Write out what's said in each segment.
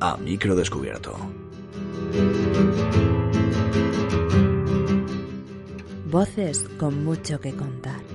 A micro descubierto. Voces con mucho que contar.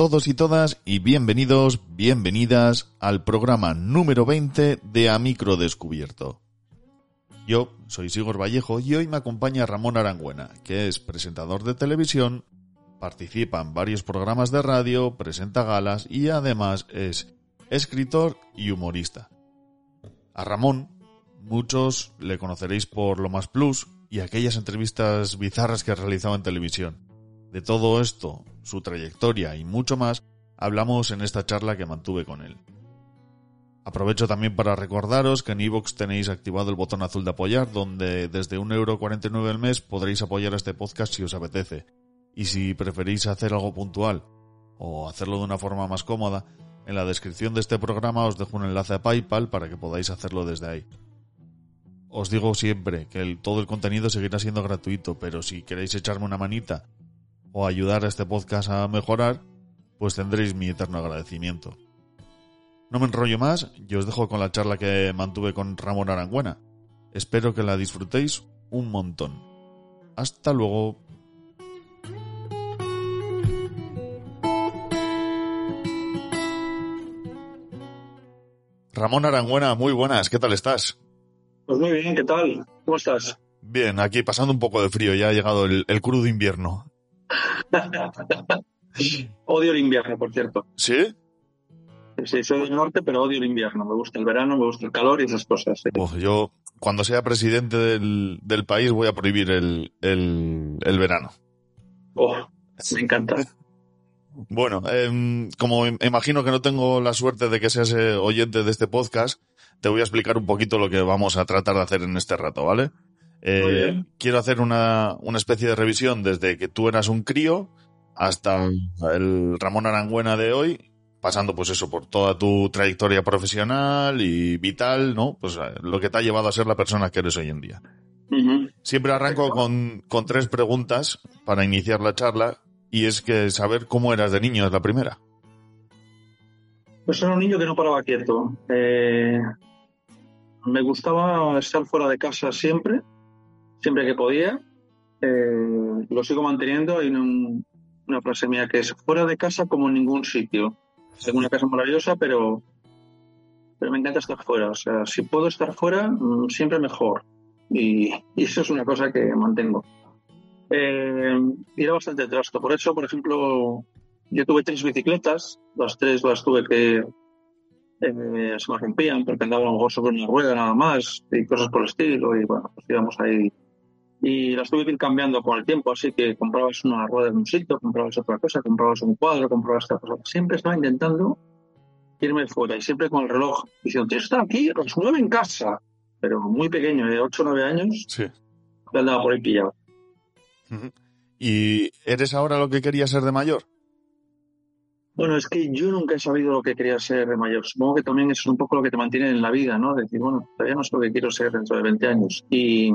Todos y todas y bienvenidos, bienvenidas al programa número 20 de A Micro Descubierto. Yo soy Sigor Vallejo y hoy me acompaña Ramón Arangüena, que es presentador de televisión, participa en varios programas de radio, presenta galas y además es escritor y humorista. A Ramón, muchos le conoceréis por Lo Más Plus y aquellas entrevistas bizarras que ha realizado en televisión. De todo esto, su trayectoria y mucho más, hablamos en esta charla que mantuve con él. Aprovecho también para recordaros que en iVoox tenéis activado el botón azul de apoyar, donde desde 1,49€ al mes podréis apoyar este podcast si os apetece. Y si preferís hacer algo puntual o hacerlo de una forma más cómoda, en la descripción de este programa os dejo un enlace a PayPal para que podáis hacerlo desde ahí. Os digo siempre que todo el contenido seguirá siendo gratuito, pero si queréis echarme una manita o ayudar a este podcast a mejorar, pues tendréis mi eterno agradecimiento. No me enrollo más y os dejo con la charla que mantuve con Ramón Arangüena. Espero que la disfrutéis un montón. Hasta luego. Ramón Arangüena, muy buenas, ¿qué tal estás? Pues muy bien, ¿qué tal? ¿Cómo estás? Bien, aquí pasando un poco de frío, ya ha llegado el, el crudo invierno. odio el invierno, por cierto. ¿Sí? Sí, soy del norte, pero odio el invierno. Me gusta el verano, me gusta el calor y esas cosas. sí. Uf, yo, cuando sea presidente del, del país, voy a prohibir el, el, el verano. Oh, me encanta. Bueno, em, como im- imagino que no tengo la suerte de que seas eh, oyente de este podcast, te voy a explicar un poquito lo que vamos a tratar de hacer en este rato, ¿vale? Eh, quiero hacer una, una especie de revisión desde que tú eras un crío hasta el Ramón Arangüena de hoy, pasando pues eso por toda tu trayectoria profesional y vital, ¿no? Pues eh, lo que te ha llevado a ser la persona que eres hoy en día. Siempre arranco con, con tres preguntas para iniciar la charla y es que saber cómo eras de niño es la primera. Pues era un niño que no paraba quieto. Eh, me gustaba estar fuera de casa siempre, siempre que podía. Eh, lo sigo manteniendo. Hay un- una frase mía que es fuera de casa como en ningún sitio. Tengo una casa maravillosa, pero, pero me encanta estar fuera. O sea, si puedo estar fuera, mm, siempre mejor. Y, y eso es una cosa que mantengo. Eh, y era bastante trasto. Por eso, por ejemplo, yo tuve tres bicicletas, las tres las tuve que eh, se me rompían porque andaba a lo mejor sobre una rueda nada más y cosas por el estilo y bueno, pues íbamos ahí y las tuve que ir cambiando con el tiempo, así que comprabas una rueda en un sitio, comprabas otra cosa, comprabas un cuadro, comprabas otra cosa. Siempre estaba intentando irme fuera y siempre con el reloj diciendo, "Tío, está aquí a las nueve en casa, pero muy pequeño, de 8 o 9 años, Sí. ya andaba por ahí pillado. ¿Y eres ahora lo que querías ser de mayor? Bueno, es que yo nunca he sabido lo que quería ser de mayor. Supongo que también eso es un poco lo que te mantiene en la vida, ¿no? Decir, bueno, todavía no sé lo que quiero ser dentro de 20 años. Y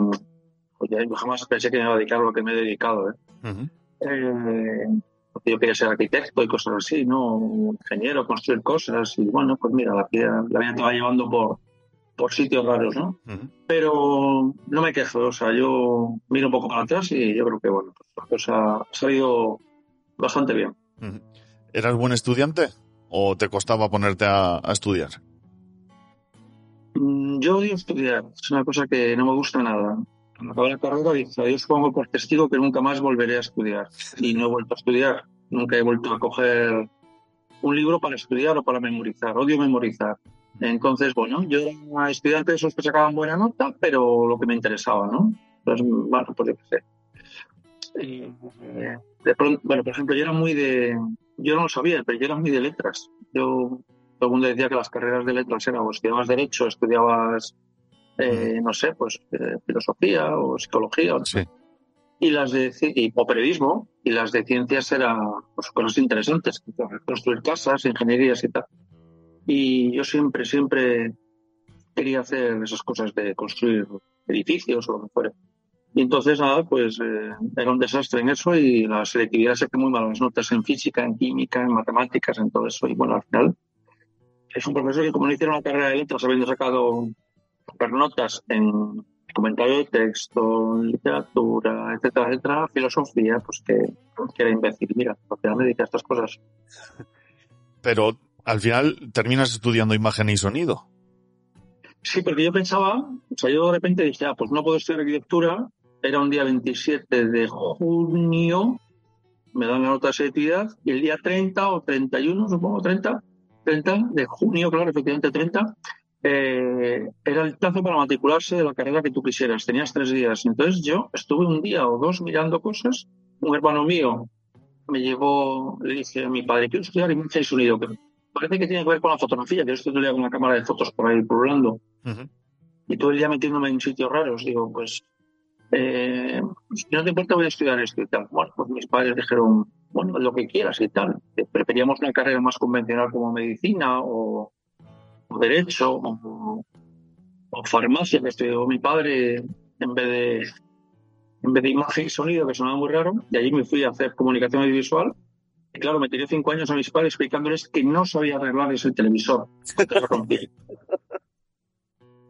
pues, ya jamás pensé que me iba a dedicar a lo que me he dedicado, ¿eh? Eh, porque yo quería ser arquitecto y cosas así, ¿no? Ingeniero, construir cosas. Y bueno, pues mira, la vida, la vida te va llevando por, por sitios raros, ¿no? Pero no me quejo, o sea, yo miro un poco para atrás y yo creo que, bueno, pues la cosa ha salido bastante bien. ¿Eras buen estudiante o te costaba ponerte a, a estudiar? Mm, Yo odio estudiar, es una cosa que no me gusta nada. Cuando acabé la carrera dije, Dios pongo por testigo que nunca más volveré a estudiar. Y no he vuelto a estudiar, nunca he vuelto a coger un libro para estudiar o para memorizar. Odio memorizar. Entonces, bueno, yo era estudiante de esos que sacaban buena nota, pero lo que me interesaba, ¿no? Entonces, bueno, pues yo qué sé. Eh, bueno, por ejemplo, yo era muy de, yo no lo sabía, pero yo era muy de letras. Yo, todo el mundo decía que las carreras de letras eran, o estudiabas derecho, estudiabas, eh, no sé, pues eh, filosofía o psicología, Sí. y las de y, o periodismo, y las de ciencias eran pues, cosas interesantes, construir casas, ingenierías y tal. Y yo siempre, siempre quería hacer esas cosas de construir edificios o lo que fuera. Y entonces, nada, pues eh, era un desastre en eso y la selectividad saqué muy malas notas en física, en química, en matemáticas, en todo eso. Y bueno, al final es un profesor que como no hicieron una carrera de letras habiendo sacado super notas en comentario de texto, literatura, etcétera, etcétera, filosofía, pues que, que era imbécil. Mira, final me dediqué a estas cosas. Pero al final terminas estudiando imagen y sonido. Sí, porque yo pensaba, o sea, yo de repente dije, ah, pues no puedo estudiar arquitectura, era un día 27 de junio, me dan la nota de selectividad, y el día 30 o 31, supongo, 30, 30 de junio, claro, efectivamente 30, eh, era el plazo para matricularse de la carrera que tú quisieras, tenías tres días. Entonces yo estuve un día o dos mirando cosas, un hermano mío me llevó, le dije a mi padre, quiero estudiar imagen y sonido, que parece que tiene que ver con la fotografía, que yo día con una cámara de fotos por ahí pululando Ujú. y todo el día metiéndome en sitios raros. Digo, pues, eh, si no te importa, voy a estudiar esto y tal. Bueno, pues mis padres dijeron, bueno, lo que quieras y tal. Preferíamos una carrera más convencional como medicina o, o derecho o, o farmacia, que estudió mi padre en vez de en vez de imagen y sonido, que sonaba muy raro, y allí me fui a hacer comunicación audiovisual. Y claro, me tiré cinco años a mis padres explicándoles que no sabía arreglar ese televisor. Lo rompí.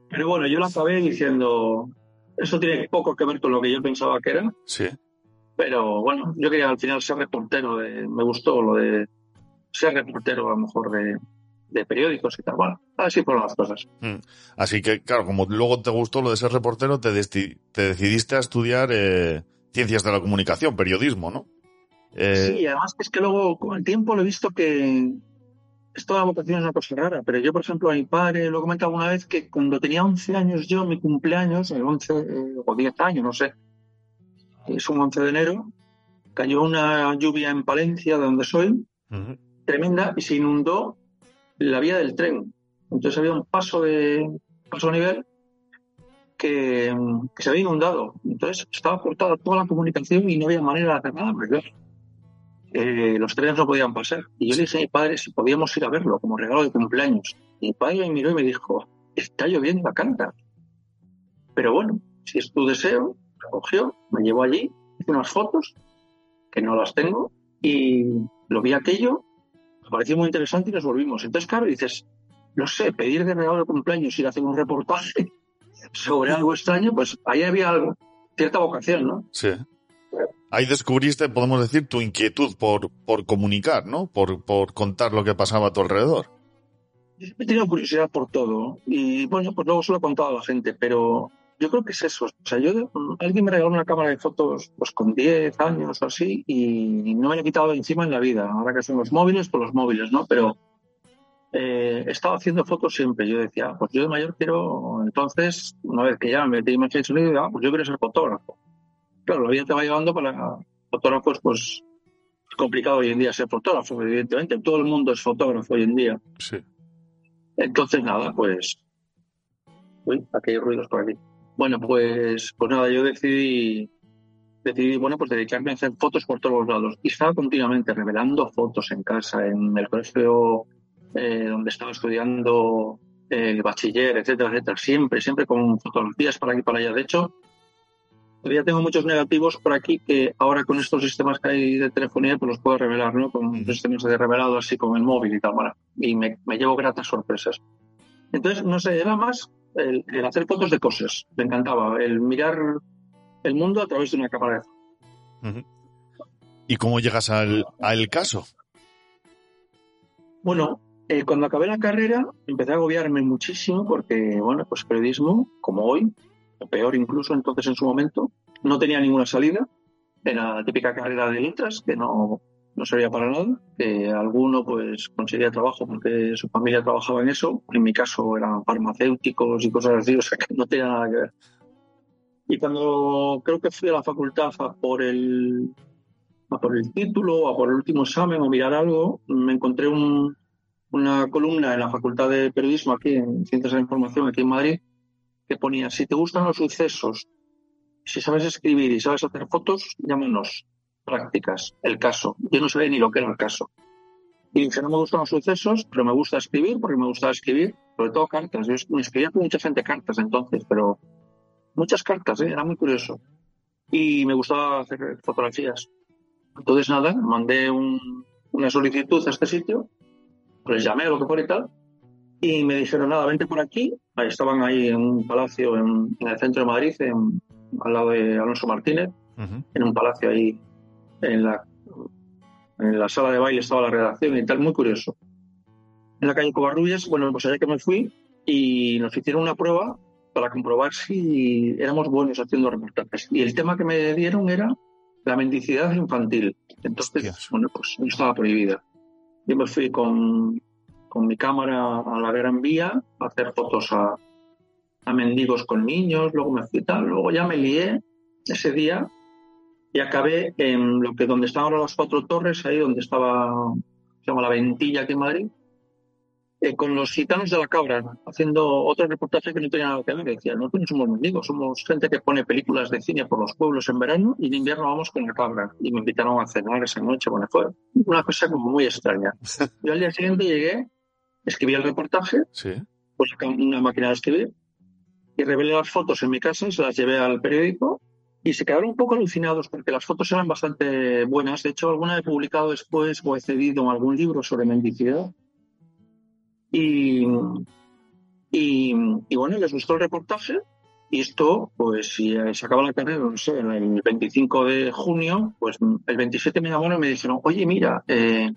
Pero bueno, yo lo acabé diciendo, eso tiene poco que ver con lo que yo pensaba que era, Sí. pero bueno, yo quería al final ser reportero, de- me gustó lo de ser reportero a lo mejor de, de periódicos y tal. Bueno, así fueron las cosas. Así que, claro, como luego te gustó lo de ser reportero, te, te decidiste a estudiar eh, ciencias de la comunicación, periodismo, ¿no? Eh, Sí, además es que luego con el tiempo lo he visto que esto de la vocación es una cosa rara, pero yo, por ejemplo, a mi padre lo he comentado una vez que cuando tenía 11 años yo, mi cumpleaños, el 11 eh, o 10 años, no sé, es un 11 de enero, cayó una lluvia en Palencia, de donde soy, tremenda, y se inundó la vía del tren. Entonces había un paso de paso a nivel que, se había inundado. Entonces estaba cortada toda la comunicación y no había manera de hacer nada, eh, los trenes no podían pasar. Y yo le dije a mi padre si podíamos ir a verlo como regalo de cumpleaños. Y mi padre me miró y me dijo, está lloviendo a canta. Pero bueno, si es tu deseo, me cogió, me llevó allí, hice unas fotos, que no las tengo, y lo vi aquello, me pareció muy interesante y nos volvimos. Entonces, claro, dices, no sé, pedir de regalo de cumpleaños, ir a hacer un reportaje sobre algo extraño, pues ahí había algo, cierta vocación, ¿no? Sí. Ahí descubriste, podemos decir, tu inquietud por, por comunicar, ¿no? Por, por contar lo que pasaba a tu alrededor. He tenido curiosidad por todo y bueno, pues luego se lo he contado a la gente, pero yo creo que es eso. O sea, yo, alguien me regaló una cámara de fotos pues con 10 años o así y no me la he quitado de encima en la vida. Ahora que son los móviles, pues los móviles, ¿no? Pero eh, he estado haciendo fotos siempre. Yo decía, pues yo de mayor quiero, entonces, una vez que ya me metí imagen y sonido, ah, pues yo quiero ser fotógrafo. Claro, la vida te va llevando para fotógrafos, pues es complicado hoy en día ser fotógrafo, evidentemente. Todo el mundo es fotógrafo hoy en día. Sí. Entonces, nada, pues. Uy, aquí hay ruidos por aquí. Bueno, pues, pues nada, yo decidí, decidí, bueno, pues dedicarme a hacer fotos por todos los lados. Y estaba continuamente revelando fotos en casa, en el colegio eh, donde estaba estudiando eh, el bachiller, etcétera, etcétera. Siempre, siempre con fotografías para aquí y para allá. De hecho, todavía tengo muchos negativos por aquí que ahora con estos sistemas que hay de telefonía, pues los puedo revelar, ¿no? Con sistemas de revelado así con el móvil y tal, bueno, y me, me llevo gratas sorpresas. Entonces, no sé, era más el, el hacer fotos de cosas. Me encantaba. El mirar el mundo a través de una cámara. ¿Y cómo llegas al, al caso? Bueno, eh, cuando acabé la carrera empecé a agobiarme muchísimo porque, bueno, pues periodismo, como hoy, o peor incluso entonces en su momento, no tenía ninguna salida. Era la típica carrera de letras que no, no servía para nada. Alguno pues conseguía trabajo porque su familia trabajaba en eso. En mi caso eran farmacéuticos y cosas así, o sea que no tenía nada que ver. Y cuando creo que fui a la facultad a por el, a por el título, a por el último examen o mirar algo, me encontré un, una columna en la Facultad de Periodismo aquí en Ciencias de la Información, aquí en Madrid, que ponía, si te gustan los sucesos, si sabes escribir y sabes hacer fotos, llámanos prácticas, el caso. Yo no sabía ni lo que era el caso. Y dije, no me gustan los sucesos, pero me gusta escribir porque me gusta escribir, sobre todo cartas. Yo me escribía con mucha gente cartas entonces, pero muchas cartas, ¿eh? era muy curioso. Y me gustaba hacer fotografías. Entonces, nada, mandé una solicitud a este sitio, les llamé o lo que fuera y tal, y me dijeron, nada, vente por aquí. Ahí estaban ahí en un palacio en, el centro de Madrid, al lado de Alonso Martínez, en un palacio ahí, en la, en la sala de baile estaba la redacción y tal, muy curioso. En la calle Covarrubias, bueno, pues allá que me fui y nos hicieron una prueba para comprobar si éramos buenos haciendo reportajes. Y el tema que me dieron era la mendicidad infantil. Entonces, bueno, pues no estaba prohibida. Yo me fui con, con mi cámara a la Gran Vía a hacer fotos a, a mendigos con niños, luego me fui tal, luego ya me lié ese día y acabé en lo que donde estaban ahora las cuatro torres, ahí donde estaba, se llama la Ventilla aquí en Madrid, eh, con los gitanos de la cabra, haciendo otro reportaje que no tenía nada que ver. Decía, nosotros no somos mendigos, somos gente que pone películas de cine por los pueblos en verano y en invierno vamos con la cabra. Y me invitaron a cenar esa noche, bueno, fue una cosa como muy extraña. Yo al día siguiente llegué, escribí el reportaje, sí. pues una máquina de escribir, y revelé las fotos en mi casa, se las llevé al periódico y se quedaron un poco alucinados porque las fotos eran bastante buenas. De hecho, alguna he publicado después o he cedido algún libro sobre mendicidad y, y, bueno, les gustó el reportaje y esto, pues si se acaba la carrera, no sé, el 25 de junio, pues el 27 me llamaron y me dijeron, oye, mira, eh,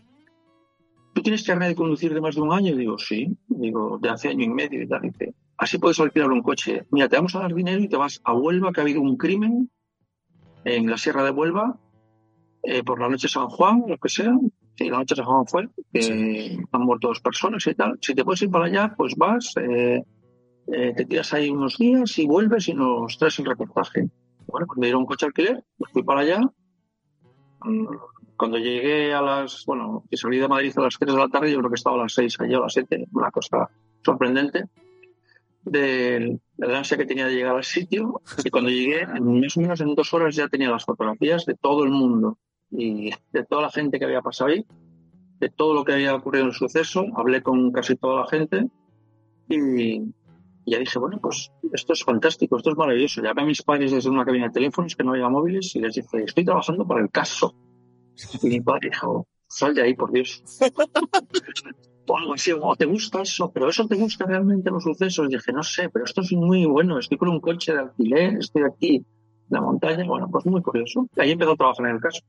¿tú tienes carnet de conducir de más de un año? Y digo, sí, digo, de hace año y medio y tal. dice, así puedes alquilar un coche. Mira, te vamos a dar dinero y te vas a Huelva, que ha habido un crimen en la Sierra de Huelva, eh, por la noche San Juan, lo que sea, Sí, la noche de Juan fue, que han muerto dos personas y tal. Si te puedes ir para allá, pues vas, eh, eh, te tiras ahí unos días y vuelves y nos traes el reportaje. Bueno, pues me dieron un coche alquiler, pues fui para allá. Cuando llegué a las, bueno, que salí de Madrid a las 3 de la tarde, yo creo que estaba a las 6, allá a las 7, una cosa sorprendente de, la ansia que tenía de llegar al sitio. Y cuando llegué, más o menos en dos horas ya tenía las fotografías de todo el mundo y de toda la gente que había pasado ahí, de todo lo que había ocurrido en el suceso, hablé con casi toda la gente y, ya dije, bueno, pues esto es fantástico, esto es maravilloso. Llamé a mis padres desde una cabina de teléfonos que no había móviles y les dije, estoy trabajando para el caso. Y mi padre dijo, sal de ahí, por Dios. o algo así, o te gusta eso, pero eso te gusta realmente los sucesos. Y dije, no sé, pero esto es muy bueno, estoy con un coche de alquiler, estoy aquí en la montaña, bueno, pues muy curioso. Y ahí empezó a trabajar en el caso.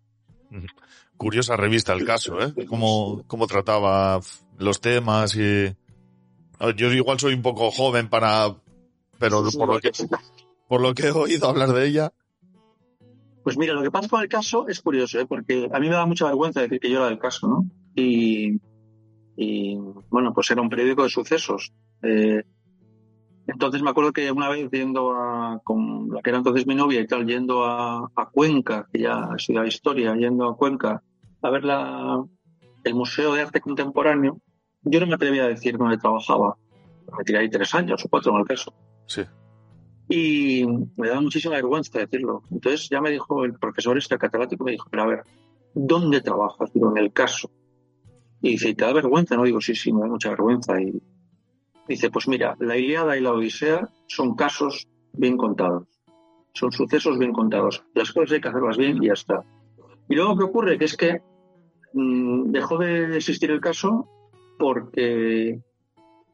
Curiosa revista el caso, ¿eh? Cómo, cómo trataba los temas y... Yo igual soy un poco joven para... Pero por lo que, por lo que he oído hablar de ella... Pues mira, lo que pasa con el caso es curioso, ¿eh? porque a mí me da mucha vergüenza decir que yo era del caso, ¿no? Y, bueno, pues era un periódico de sucesos. Eh, entonces me acuerdo que una vez yendo a, con la que era entonces mi novia y tal, yendo a, Cuenca, que ya estudiaba historia, yendo a Cuenca a ver el Museo de Arte Contemporáneo, yo no me atrevía a decir dónde trabajaba. Me tiré ahí tres años o cuatro en el caso. Sí. Y me daba muchísima vergüenza decirlo. Entonces ya me dijo el profesor este catedrático, me dijo, pero a ver, ¿dónde trabajas? Digo, en el caso. Y dice, ¿y te da vergüenza? No digo, sí, sí, me da mucha vergüenza. Y Dice, pues mira, la Iliada y la Odisea son casos bien contados, son sucesos bien contados. Las cosas hay que hacerlas bien y ya está. Y luego, ¿qué ocurre? Que es que mm, dejó de existir el caso porque,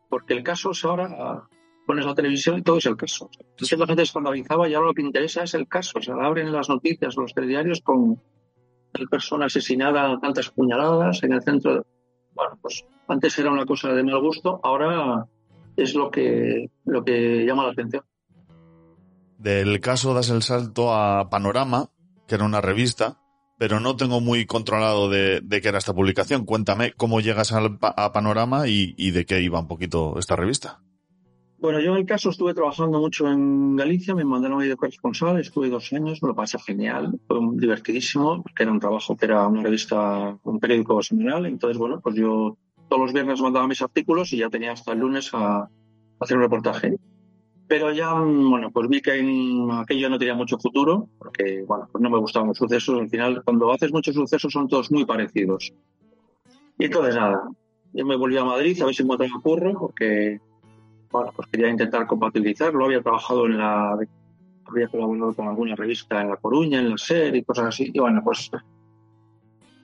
porque el caso es ahora pones la televisión y todo es el caso. Entonces la gente escandalizaba y ahora lo que interesa es el caso. O sea, abren las noticias, los telediarios con tal persona asesinada, tantas puñaladas en el centro. Bueno, pues antes era una cosa de mal gusto, ahora es lo que, lo que llama la atención. Del caso das el salto a Panorama, que era una revista, pero no tengo muy controlado de, de qué era esta publicación. Cuéntame cómo llegas al, a Panorama y, y de qué iba un poquito esta revista. Bueno, yo en el caso estuve trabajando mucho en Galicia, me mandaron ahí de corresponsal, estuve dos años, me lo pasé genial, fue divertidísimo, porque era un trabajo que era una revista, un periódico semanal, entonces bueno, pues yo todos los viernes mandaba mis artículos y ya tenía hasta el lunes a, hacer un reportaje. Pero ya, bueno, pues vi que en aquello no tenía mucho futuro, porque, bueno, pues no me gustaban los sucesos. Al final, cuando haces muchos sucesos son todos muy parecidos. Y entonces, nada, yo me volví a Madrid a ver si encontraba curro, porque, bueno, pues quería intentar compatibilizarlo. Había trabajado en la... Había colaborado con alguna revista en La Coruña, en la SER y cosas así. Y bueno, pues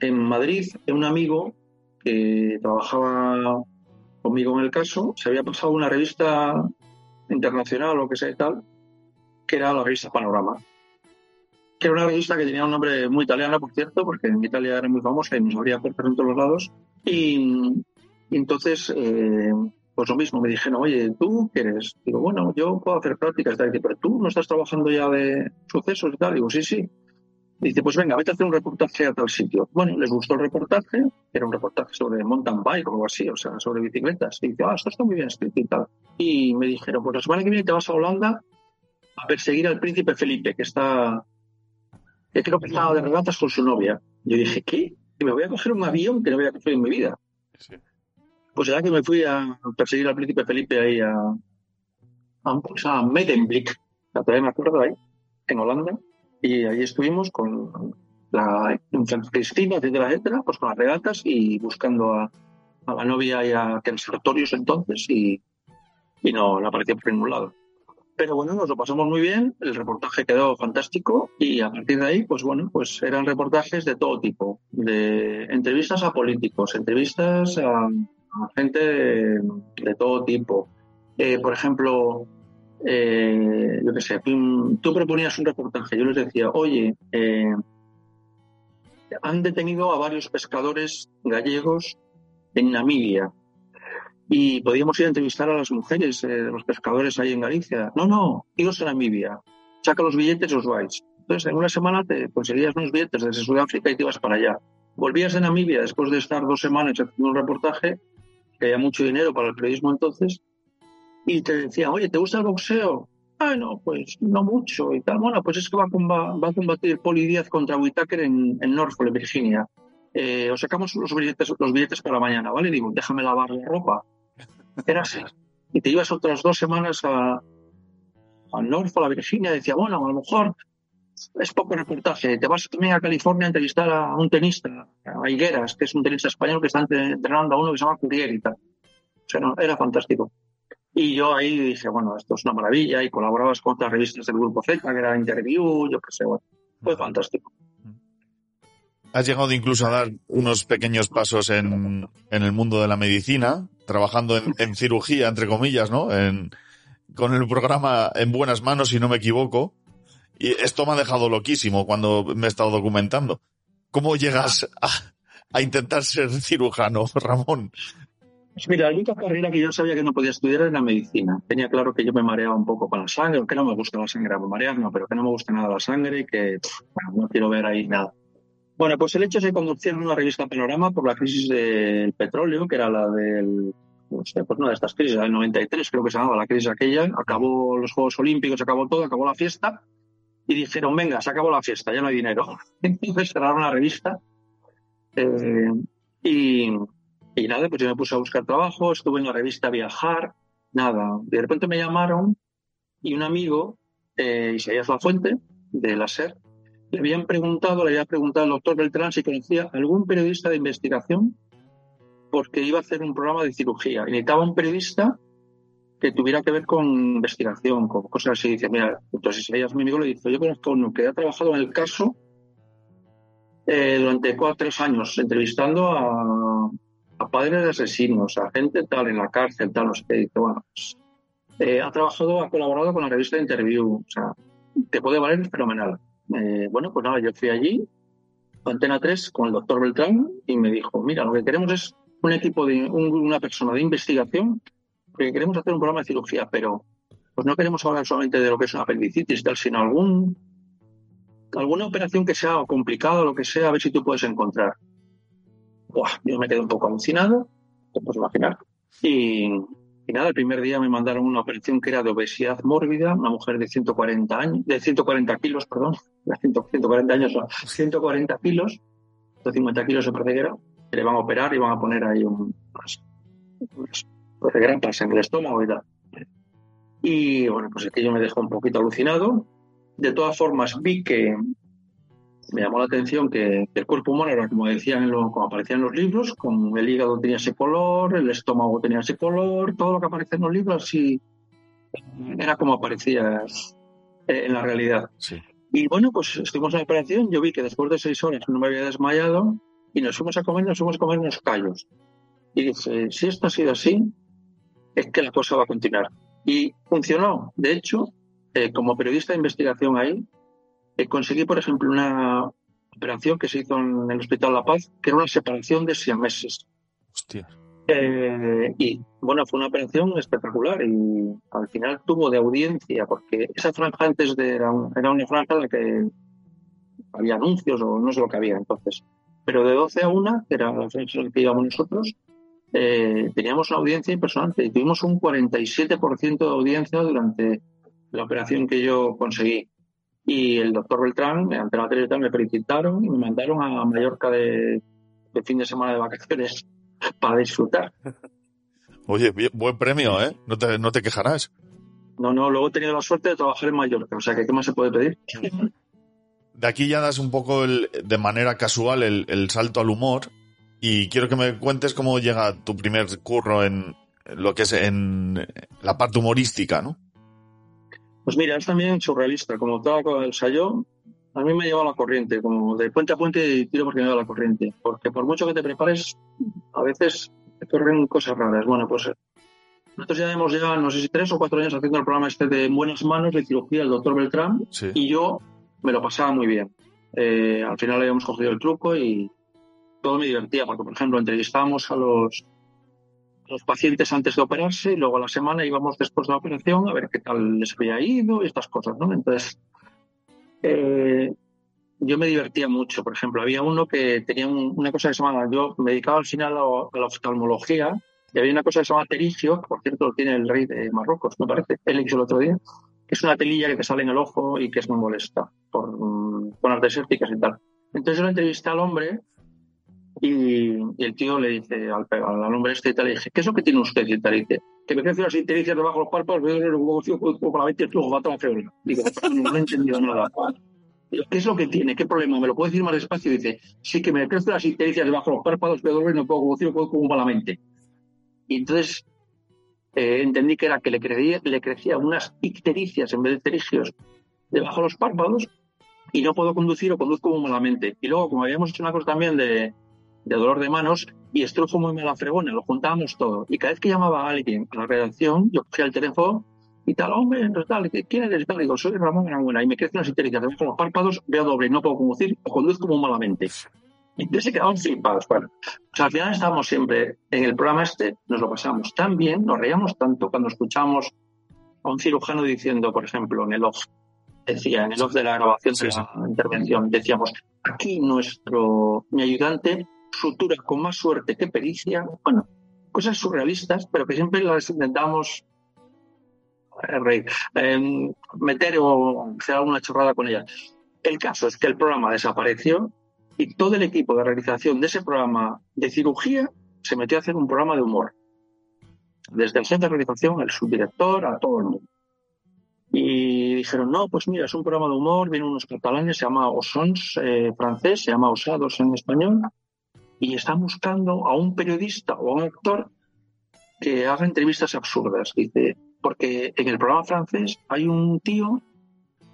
en Madrid, un amigo que trabajaba conmigo en el caso, se había pasado una revista internacional o que sea y tal, que era la revista Panorama. Que era una revista que tenía un nombre muy italiano, por cierto, porque en Italia era muy famosa y nos abría puertas en todos lados. Y, entonces, eh, pues lo mismo, me dijeron, oye, ¿tú qué eres? Digo, bueno, yo puedo hacer prácticas, pero tú no estás trabajando ya de sucesos y tal. Digo, sí, sí. Dice, pues venga, vete a hacer un reportaje a tal sitio. Bueno, les gustó el reportaje, era un reportaje sobre mountain bike o algo así, o sea, sobre bicicletas. Y dice, ah, esto está muy bien escrito y tal. Y me dijeron, pues la semana que viene te vas a Holanda a perseguir al príncipe Felipe, que está, que creo que estaba de regatas con su novia. Yo dije, ¿qué? Que me voy a coger un avión que no voy a en mi vida. Pues ya que me fui a perseguir al príncipe Felipe ahí a, a, a Medemblik, todavía me acuerdo ahí, en Holanda y allí estuvimos con la Cristina, etcétera, etcétera, pues con las regatas y buscando a, la novia y a Sartorius entonces y, y no, no apareció por ningún lado. Pero bueno, nos lo pasamos muy bien, el reportaje quedó fantástico y a partir de ahí, pues bueno, pues eran reportajes de todo tipo, de entrevistas a políticos, entrevistas a, gente de, todo tipo. Eh, por ejemplo, eh, yo qué sé, tú, proponías un reportaje, yo les decía, oye, eh, han detenido a varios pescadores gallegos en Namibia y podíamos ir a entrevistar a las mujeres los pescadores ahí en Galicia. No, no, iros a Namibia, saca los billetes y os vais. Entonces, en una semana te conseguías unos billetes desde Sudáfrica y te ibas para allá. Volvías de Namibia después de estar dos semanas haciendo un reportaje, que había mucho dinero para el periodismo entonces, y te decía, oye, ¿te gusta el boxeo? Ah, no, pues no mucho y tal. Bueno, pues es que va a, va combatir Poli Díaz contra Whitaker en, Norfolk, en Virginia. Eh, os sacamos los billetes, los billetes para mañana, ¿vale? digo, déjame lavar la ropa. Era así. Y te ibas otras dos semanas a, a Norfolk, a Virginia, decía, bueno, a lo mejor es poco reportaje. Te vas también a California a entrevistar a un tenista, a Higueras, que es un tenista español que está entrenando a uno que se llama Curiel y tal. O sea, era fantástico. Y yo ahí dije, bueno, esto es una maravilla, y colaborabas con otras revistas del Grupo Z, que era Interview, yo qué sé, bueno, fue fantástico. Has llegado incluso a dar unos pequeños pasos en, el mundo de la medicina, trabajando en, cirugía, entre comillas, ¿no? Con el programa En Buenas Manos, si no me equivoco. Y esto me ha dejado loquísimo cuando me he estado documentando. ¿Cómo llegas a, intentar ser cirujano, Ramón? Pues mira, la única carrera que yo sabía que no podía estudiar era la medicina. Tenía claro que yo me mareaba un poco con la sangre, aunque no me gusta la sangre, me marear no, pero que no me gusta nada la sangre y que no quiero ver ahí nada. Bueno, pues el hecho se conducía en una revista Panorama por la crisis del petróleo, que era la del, no sé, pues una de estas crisis, la del 93, creo que se llamaba la crisis aquella. Acabó los Juegos Olímpicos, acabó todo, acabó la fiesta. Y dijeron, venga, se acabó la fiesta, ya no hay dinero. Entonces cerraron la revista. Eh, y, y nada, pues yo me puse a buscar trabajo, estuve en la revista Viajar, nada. De repente me llamaron y un amigo, eh, Isaías La Fuente, de la SER, le habían preguntado, le había preguntado al doctor Beltrán si conocía algún periodista de investigación porque iba a hacer un programa de cirugía. Y necesitaba un periodista que tuviera que ver con investigación, con cosas así. Dice, mira, entonces Isaías, mi amigo, le dice, yo conozco a uno que ha trabajado en el caso eh, durante cuatro o tres años, entrevistando a, a padres de asesinos, a gente tal en la cárcel, tal, no sé qué. Dice, bueno, pues, eh, ha trabajado, ha colaborado con la revista de Interview, o sea, te puede valer fenomenal. Eh, bueno, pues nada, yo fui allí, Antena 3, con el doctor Beltrán, y me dijo, mira, lo que queremos es un equipo de una persona de investigación, porque queremos hacer un programa de cirugía, pero pues no queremos hablar solamente de lo que es una apendicitis tal, sino algún alguna operación que sea complicada o lo que sea, a ver si tú puedes encontrar. Buah, yo me quedé un poco alucinado, te puedes imaginar. Y, y nada, el primer día me mandaron una operación que era de obesidad mórbida, una mujer de 140 años, de 140 kilos, perdón, de 140 años, 140 kilos, 150 kilos de parece que le van a operar y van a poner ahí un, grampas en el estómago y tal. Y bueno, pues aquello me dejó un poquito alucinado. De todas formas, vi que me llamó la atención que, el cuerpo humano era como decían, como aparecía en los libros, con el hígado tenía ese color, el estómago tenía ese color, todo lo que aparece en los libros así era como aparecía eh, en la realidad. Y bueno, pues estuvimos en la operación, yo vi que después de seis horas no me había desmayado y nos fuimos a comer, nos fuimos a comer unos callos. Y dije, si esto ha sido así, es que la cosa va a continuar. Y funcionó. De hecho, eh, como periodista de investigación ahí, eh, conseguí, por ejemplo, una operación que se hizo en el Hospital La Paz, que era una separación de seis meses. Hostia. Eh, y bueno, fue una operación espectacular y al final tuvo de audiencia, porque esa franja antes de, era, una franja en la que había anuncios o no sé lo que había entonces. Pero de 12 a 1, que era la franja en la que íbamos nosotros, eh, teníamos una audiencia impresionante y tuvimos un 47% de audiencia durante la operación que yo conseguí. Y el doctor Beltrán, ante la televisión, me felicitaron y me mandaron a Mallorca de, fin de semana de vacaciones para disfrutar. Oye, buen premio, ¿eh? No te, no te quejarás. No, no, luego he tenido la suerte de trabajar en Mallorca, o sea que ¿qué más se puede pedir? De aquí ya das un poco el, de manera casual el, el salto al humor y quiero que me cuentes cómo llega tu primer curro en lo que es en la parte humorística, ¿no? Pues mira, es también surrealista. Como todo el sayo, a mí me lleva la corriente, como de puente a puente y tiro porque me lleva la corriente. Porque por mucho que te prepares, a veces te corren cosas raras. Bueno, pues nosotros ya hemos ya, no sé si tres o cuatro años haciendo el programa este de Buenas Manos de cirugía del doctor Beltrán y yo me lo pasaba muy bien. Eh, al final habíamos cogido el truco y, todo me divertía, porque, por ejemplo, entrevistábamos a los, los pacientes antes de operarse y luego a la semana íbamos después de la operación a ver qué tal les había ido y estas cosas, ¿no? Entonces, eh, yo me divertía mucho. Por ejemplo, había uno que tenía una cosa que se llamaba, yo me dedicaba al final a, la oftalmología y había una cosa que se llama terigio, que por cierto lo tiene el rey de Marruecos, me parece, él hizo el otro día, que es una telilla que te sale en el ojo y que es muy molesta por zonas desérticas y tal. Entonces yo lo entrevisté al hombre y, el tío le dice al, al hombre este y tal, le dije, ¿qué es lo que tiene usted? Y tal, dice, que me crecen las ictericias debajo de los párpados, veo el negocio por la mente, va a febril. Digo, no he entendido nada. ¿qué es lo que tiene? ¿Qué problema? ¿Me lo puede decir más despacio? Dice, sí, que me crecen las ictericias debajo de los párpados, veo y no puedo conducir, puedo como malamente. Y entonces eh, entendí que era que le, crecía, le crecían unas ictericias en vez de terigios debajo de los párpados y no puedo conducir o conduzco malamente. Y luego, como habíamos hecho una cosa también de, de dolor de manos y estrujo muy mala fregona, lo juntábamos todo. Y cada vez que llamaba a alguien a la redacción, yo cogía el teléfono y tal, hombre, tal, ¿quién eres? Tal, digo, soy Ramón Enhorabuena y me crecen las ictericias debajo los párpados, veo doble, no puedo conducir o conduzco muy malamente. Y entonces se quedaban flipados. Bueno, pues al final estábamos siempre en el programa este, nos lo pasamos tan bien, nos reíamos tanto cuando escuchamos a un cirujano diciendo, por ejemplo, en el off, decía, en el off de la grabación de la intervención, decíamos, aquí nuestro, mi ayudante sutura con más suerte que pericia. Bueno, cosas surrealistas, pero que siempre las intentamos eh, em, meter o hacer alguna chorrada con ellas. El caso es que el programa desapareció y todo el equipo de realización de ese programa de cirugía se metió a hacer un programa de humor. Desde el centro de realización, el subdirector, a todo el mundo. Y dijeron, no, pues mira, es un programa de humor, vienen unos catalanes, se llama Osons, eh, francés, se llama Osados en español, y están buscando a un periodista o a un actor que haga entrevistas absurdas. Dice, porque en el programa francés hay un tío,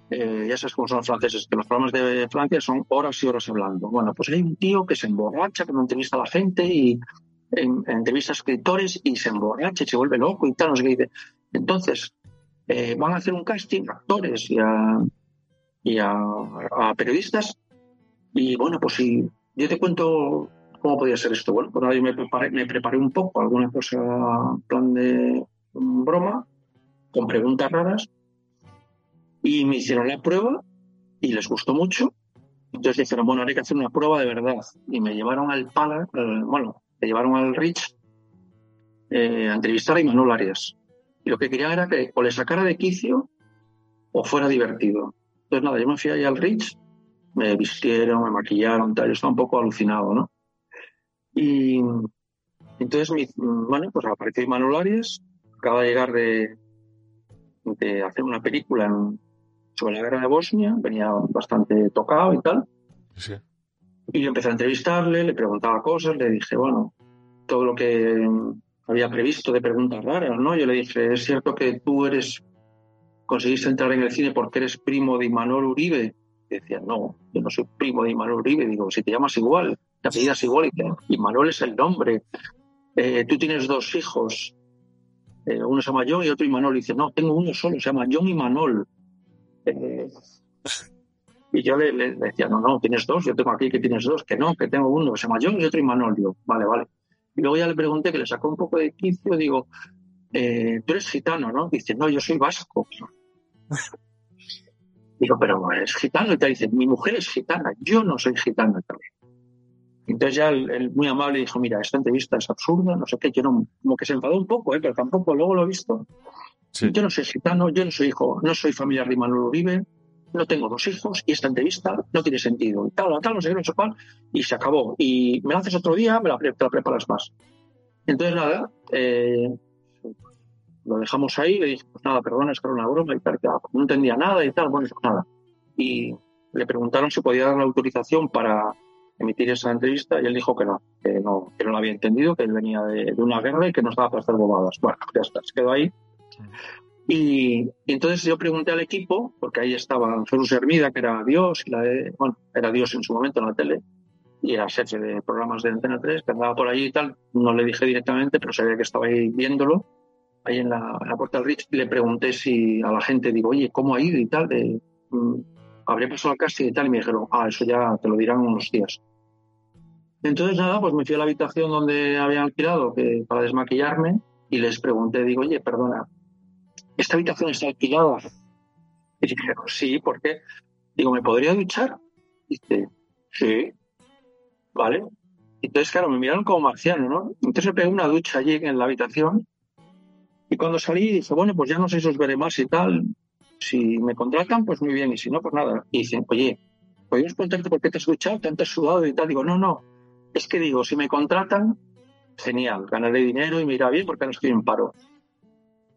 eh, ya sabes cómo son los franceses, que los programas de Francia son horas y horas hablando. Bueno, pues hay un tío que se emborracha, que no entrevista a la gente y entrevista a escritores y se emborracha y se vuelve loco y tal, no sé qué dice. Entonces, eh, van a hacer un casting a actores y a, a periodistas. Y bueno, pues si yo te cuento ¿Cómo podía ser esto? Bueno, pues ahí me preparé, me preparé un poco, alguna cosa, plan de broma, con preguntas raras, y me hicieron la prueba y les gustó mucho. Entonces dijeron, bueno, hay que hacer una prueba de verdad. Y me llevaron al Pala, bueno, me llevaron al Rich eh, a entrevistar a Imanol Arias. Y lo que querían era que o le sacara de quicio o fuera divertido. Entonces, nada, yo me fui ahí al Rich, me vistieron, me maquillaron, tal, yo estaba un poco alucinado, ¿no? Y entonces, mi, bueno, pues apareció Imanol Arias, acaba de llegar de, de hacer una película sobre la guerra de Bosnia, venía bastante tocado y tal. Sí. Y yo empecé a entrevistarle, le preguntaba cosas, le dije, bueno, todo lo que había previsto de preguntas raras, ¿no? Yo le dije, ¿es cierto que tú eres, conseguiste entrar en el cine porque eres primo de Imanol Uribe? Y decía, no, yo no soy primo de Imanol Uribe. Digo, si te llamas igual, te apellidas igual, y Imanol es el nombre. Eh, tú tienes dos hijos, eh, uno se llama John y otro Imanol. Y dice, no, tengo uno solo, se llama John Imanol. Eh, y yo le, decía, no, no, tienes dos, yo tengo aquí que tienes dos, que no, que tengo uno, que se llama John y otro Imanol. Digo, vale, vale. Y luego ya le pregunté, que le sacó un poco de quicio, digo, tú eres gitano, ¿no? Dice, no, yo soy vasco. digo, pero es gitano. Y te dice, mi mujer es gitana, yo no soy gitana también. Entonces ya el, muy amable dijo, mira, esta entrevista es absurda, no sé qué, yo no, como que se enfadó un poco, ¿eh? pero tampoco luego lo he visto. Sí. Yo no soy gitano, yo no soy hijo, no soy familiar de Manuel Uribe, no tengo dos hijos y esta entrevista no tiene sentido. Y tal, tal, no sé qué, no sé cuál, y se acabó. Y me la haces otro día, me la, te la preparas más. Entonces, nada, eh, lo dejamos ahí, le dije, pues nada, perdona, es que era una broma y tal, no entendía nada y tal, bueno, nada. Y le preguntaron si podía dar la autorización para emitir esa entrevista y él dijo que no, que no, que no lo había entendido, que él venía de, de una guerra y que no estaba para hacer bobadas. Bueno, ya está, se quedó ahí. Y, y, entonces yo pregunté al equipo, porque ahí estaba Jesús Hermida, que era Dios, y la de, bueno, era Dios en su momento en la tele, y era jefe de programas de Antena 3, que andaba por allí y tal. No le dije directamente, pero sabía que estaba ahí viéndolo, ahí en la, en la puerta del Rich. Y le pregunté si a la gente, digo, oye, ¿cómo ha ido y tal? De, mm, habría pasado al casting y tal, y me dijeron, ah, eso ya te lo dirán unos días. Entonces, nada, pues me fui a la habitación donde había alquilado que, para desmaquillarme y les pregunté, digo, oye, perdona, ¿esta habitación está alquilada? Y dijeron, sí, ¿por qué? Digo, ¿me podría duchar? Dice, sí, ¿vale? Entonces, claro, me miraron como marciano, ¿no? Entonces me pegué una ducha allí en la habitación y cuando salí dije, bueno, pues ya no sé si os veré más y tal. Si me contratan, pues muy bien, y si no, pues nada. Y dicen, oye, ¿podemos preguntarte por qué te has duchado? ¿Te has sudado y tal? Digo, no, no, es que digo, si me contratan, genial, ganaré dinero y me irá bien porque no estoy en paro.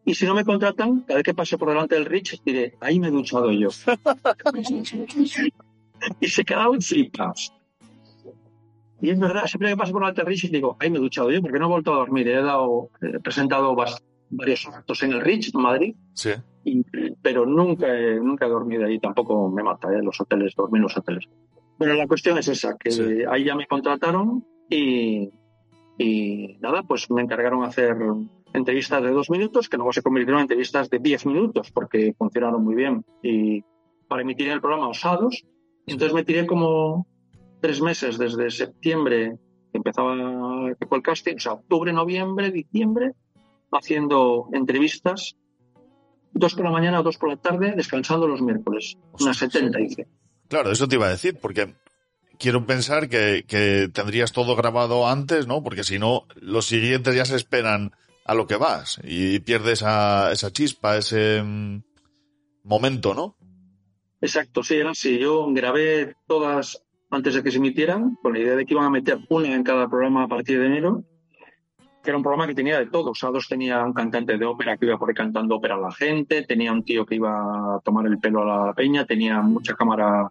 Y si no me contratan, cada vez que pase por delante del Rich, diré, ahí me he duchado yo. y se quedaron flipas. Y es verdad, siempre que paso por delante del Rich, digo, ahí me he duchado yo porque no he vuelto a dormir. He, dado, he presentado varios actos en el Rich, en Madrid. Sí. Y, pero nunca he, nunca he dormido ahí. Tampoco me mata, ¿eh? Los hoteles, dormir en los hoteles. Bueno, la cuestión es esa, que sí. ahí ya me contrataron y, y nada, pues me encargaron hacer entrevistas de dos minutos, que luego se convirtieron en entrevistas de diez minutos, porque funcionaron muy bien. Y para emitir el programa Osados, entonces me tiré como tres meses desde septiembre, que empezaba el casting, o sea, octubre, noviembre, diciembre, haciendo entrevistas, dos por la mañana, dos por la tarde, descansando los miércoles, unas 70 hice. Claro, eso te iba a decir, porque quiero pensar que, tendrías todo grabado antes, ¿no? Porque si no, los siguientes ya se esperan a lo que vas y pierdes esa, esa chispa, ese mm, momento, ¿no? Exacto, sí, era así. Yo grabé todas antes de que se emitieran, con la idea de que iban a meter una en cada programa a partir de enero, que era un programa que tenía de todo. O sea, dos tenía un cantante de ópera que iba por ahí cantando ópera a la gente, tenía un tío que iba a tomar el pelo a la peña, tenía mucha cámara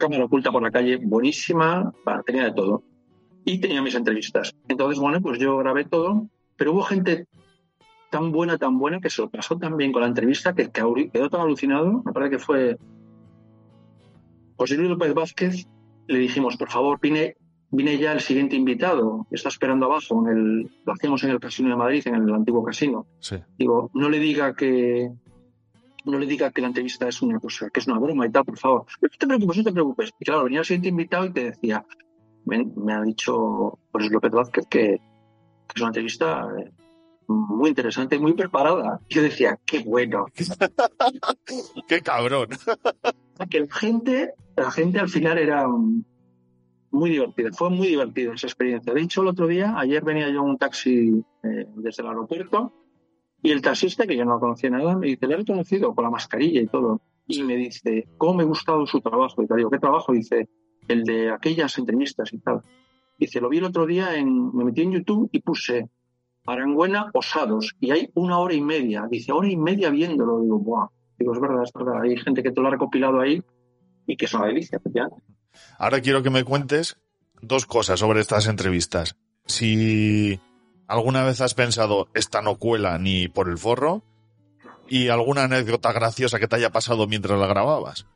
cámara oculta por la calle, buenísima, tenía de todo. Y tenía mis entrevistas. Entonces, bueno, pues yo grabé todo, pero hubo gente tan buena, tan buena, que se lo pasó tan bien con la entrevista que quedó tan alucinado, me parece que fue José Luis López Vázquez, le dijimos, por favor, vine, vine ya el siguiente invitado, está esperando abajo, en el, lo hacíamos en el Casino de Madrid, en el antiguo casino. Sí. Digo, no le diga que, no le diga que la entrevista es una cosa, que es una broma y tal, por favor. No te preocupes, no te preocupes. Y claro, venía el siguiente invitado y te decía, me, me ha dicho José López Vázquez que, que, es una entrevista eh, muy interesante, muy preparada. Yo decía, qué bueno. ¡Qué cabrón! Que la gente, la gente al final era muy divertida, fue muy divertida esa experiencia. De hecho, el otro día, ayer venía yo en un taxi eh, desde el aeropuerto y el taxista, que yo no conocía nada, me dice, le he reconocido con la mascarilla y todo. Y me dice, ¿cómo me ha gustado su trabajo? Y tal, digo, ¿qué trabajo? Dice, el de aquellas entrevistas y tal. Dice, lo vi el otro día, en, me metí en YouTube y puse Arangüena Osados y hay una hora y media. Dice, hora y media viéndolo. Digo, ¡buah! Digo, es verdad, es verdad. Hay gente que te lo ha recopilado ahí y que es una delicia. Ahora quiero que me cuentes dos cosas sobre estas entrevistas. Si alguna vez has pensado, esta no cuela ni por el forro, y alguna anécdota graciosa que te haya pasado mientras la grababas.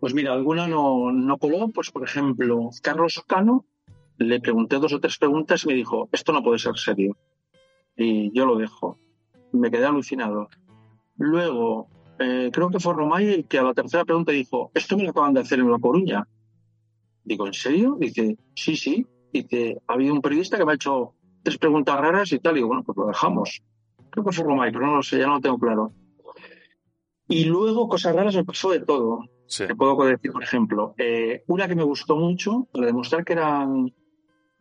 Pues mira, alguna no, no coló. Pues por ejemplo, Carlos Cano, le pregunté dos o tres preguntas y me dijo, esto no puede ser serio. Y yo lo dejo. Me quedé alucinado. Luego, eh, creo que fue Romay el que a la tercera pregunta dijo, esto me lo acaban de hacer en La Coruña. Digo, ¿en serio? Dice, sí, sí. Dice, ha habido un periodista que me ha hecho tres preguntas raras y tal. Y digo, bueno, pues lo dejamos. Creo que fue Romay, pero no lo sé, ya no lo tengo claro. Y luego, cosas raras, me pasó de todo. Sí. Te puedo decir, por ejemplo, eh, una que me gustó mucho, para demostrar que eran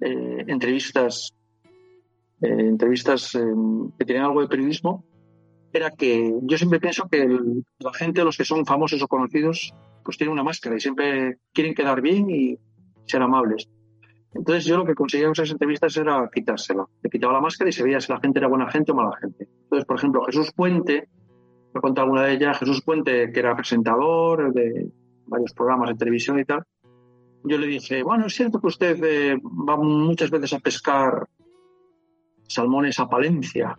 eh, entrevistas, eh, entrevistas que tenían algo de periodismo, era que yo siempre pienso que el- la gente, los que son famosos o conocidos, pues tienen una máscara y siempre quieren quedar bien y ser amables. Entonces yo lo que conseguía en esas entrevistas era quitársela. Le quitaba la máscara y se veía si la gente era buena gente o mala gente. Entonces, por ejemplo, Jesús Puente, he contado alguna de ellas, Jesús Puente, que era presentador de varios programas de televisión y tal, yo le dije, bueno, es cierto que usted eh, va muchas veces a pescar salmones a Palencia.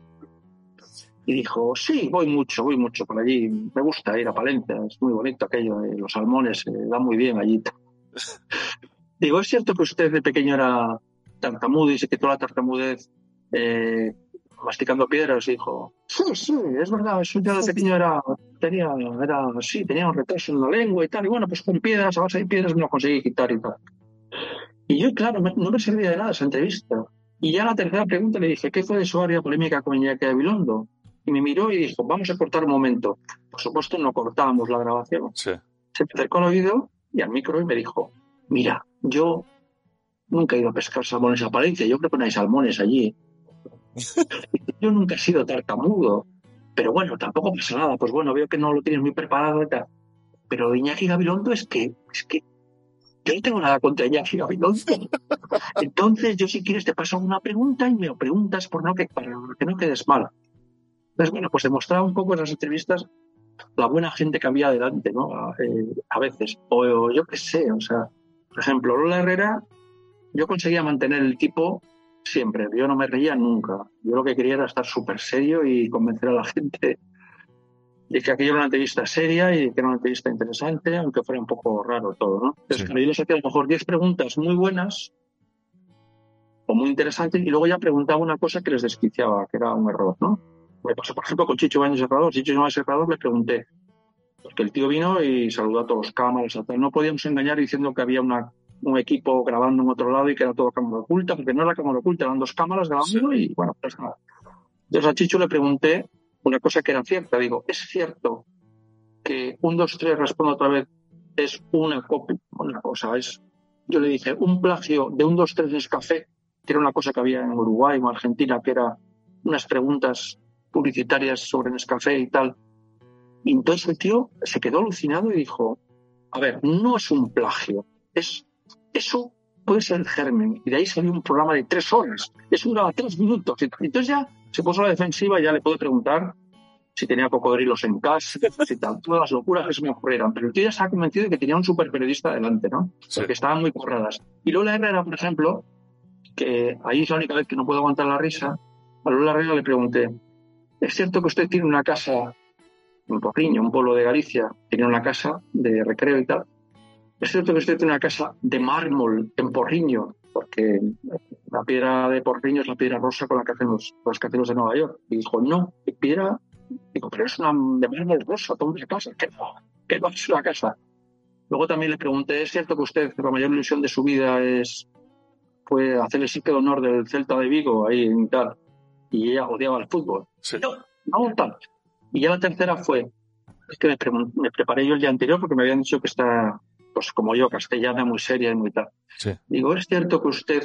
Y dijo, sí, voy mucho, voy mucho por allí. Me gusta ir a Palencia, es muy bonito aquello, eh, los salmones se dan muy bien allí. Digo, es cierto que usted de pequeño era tartamudo y se quitó la tartamudez eh, masticando piedras. Y dijo, sí, sí, es verdad, eso ya de pequeño era, tenía, era, sí, tenía un retraso en la lengua y tal. Y bueno, pues con piedras, a base de piedras me lo conseguí quitar y tal. Y yo, claro, me- no me servía de nada esa entrevista. Y ya la tercera pregunta le dije, ¿qué fue de su área polémica con Iñaki Gabilondo? Y me miró y dijo, vamos a cortar un momento. Por supuesto, no cortábamos la grabación. Sí. Se me acercó al oído y al micro y me dijo, mira, yo nunca he ido a pescar salmones a Palencia, yo creo que no hay salmones allí. yo nunca he sido tartamudo, pero bueno, tampoco pasa nada. Pues bueno, veo que no lo tienes muy preparado y tal. Pero Iñaki Gabilondo es que, es que yo no tengo nada contra Iñaki Gabilondo. Entonces, yo si quieres te paso una pregunta y me lo preguntas por no que, para que no quedes mal. Entonces, bueno, pues demostraba un poco en las entrevistas la buena gente que había adelante, ¿no? A, eh, a veces. O, o yo qué sé, o sea, por ejemplo, Lola Herrera, yo conseguía mantener el tipo siempre. Yo no me reía nunca. Yo lo que quería era estar súper serio y convencer a la gente de que aquello era una entrevista seria y que era una entrevista interesante, aunque fuera un poco raro todo, ¿no? Entonces, Sí. yo les hacía a lo mejor 10 preguntas muy buenas o muy interesantes y luego ya preguntaba una cosa que les desquiciaba, que era un error, ¿no? Me pasó, por ejemplo, con Chicho Baños Serrador. Chicho Baños Serrador le pregunté, porque el tío vino y saludó a todos los cámaras. tal. No podíamos engañar diciendo que había una, un equipo grabando en otro lado y que era todo cámara oculta, porque no era cámara oculta, eran dos cámaras grabando y bueno, pues nada. Entonces a Chicho le pregunté una cosa que era cierta. Digo, ¿es cierto que un, dos, tres, respondo otra vez, es una copia? Una cosa, es... Yo le dije, un plagio de un, dos, tres es café, que era una cosa que había en Uruguay o Argentina, que era unas preguntas publicitarias sobre Nescafé y tal. Y entonces el tío se quedó alucinado y dijo, a ver, no es un plagio, es eso puede ser el germen. Y de ahí salió un programa de tres horas. Eso duraba tres minutos. Y Entonces ya se puso a la defensiva y ya le puedo preguntar si tenía cocodrilos en casa, si tal, todas las locuras que se me ocurrieran. Pero el tío ya se ha convencido de que tenía un super periodista delante, ¿no? Sí. Porque estaban muy curradas. Y Lola Herrera, por ejemplo, que ahí es la única vez que no puedo aguantar la risa, a Lola Herrera le pregunté, ¿es cierto que usted tiene una casa en Porriño, un pueblo de Galicia, tiene una casa de recreo y tal? ¿Es cierto que usted tiene una casa de mármol en Porriño? Porque la piedra de Porriño es la piedra rosa con la que hacen los, los de Nueva York. Y dijo, no, ¿qué piedra? Digo, pero es una de mármol rosa, toda una casa. ¿Qué no? ¿Qué no es una casa? Luego también le pregunté, ¿es cierto que usted, la mayor ilusión de su vida es fue hacer el sitio de honor del Celta de Vigo ahí en tal? y ella odiaba el fútbol. Sí. No, no, tal. Y ya la tercera fue, es que me, pregun- me preparé yo el día anterior porque me habían dicho que está, pues como yo, castellana, muy seria y muy tal. Sí. Digo, ¿es cierto que usted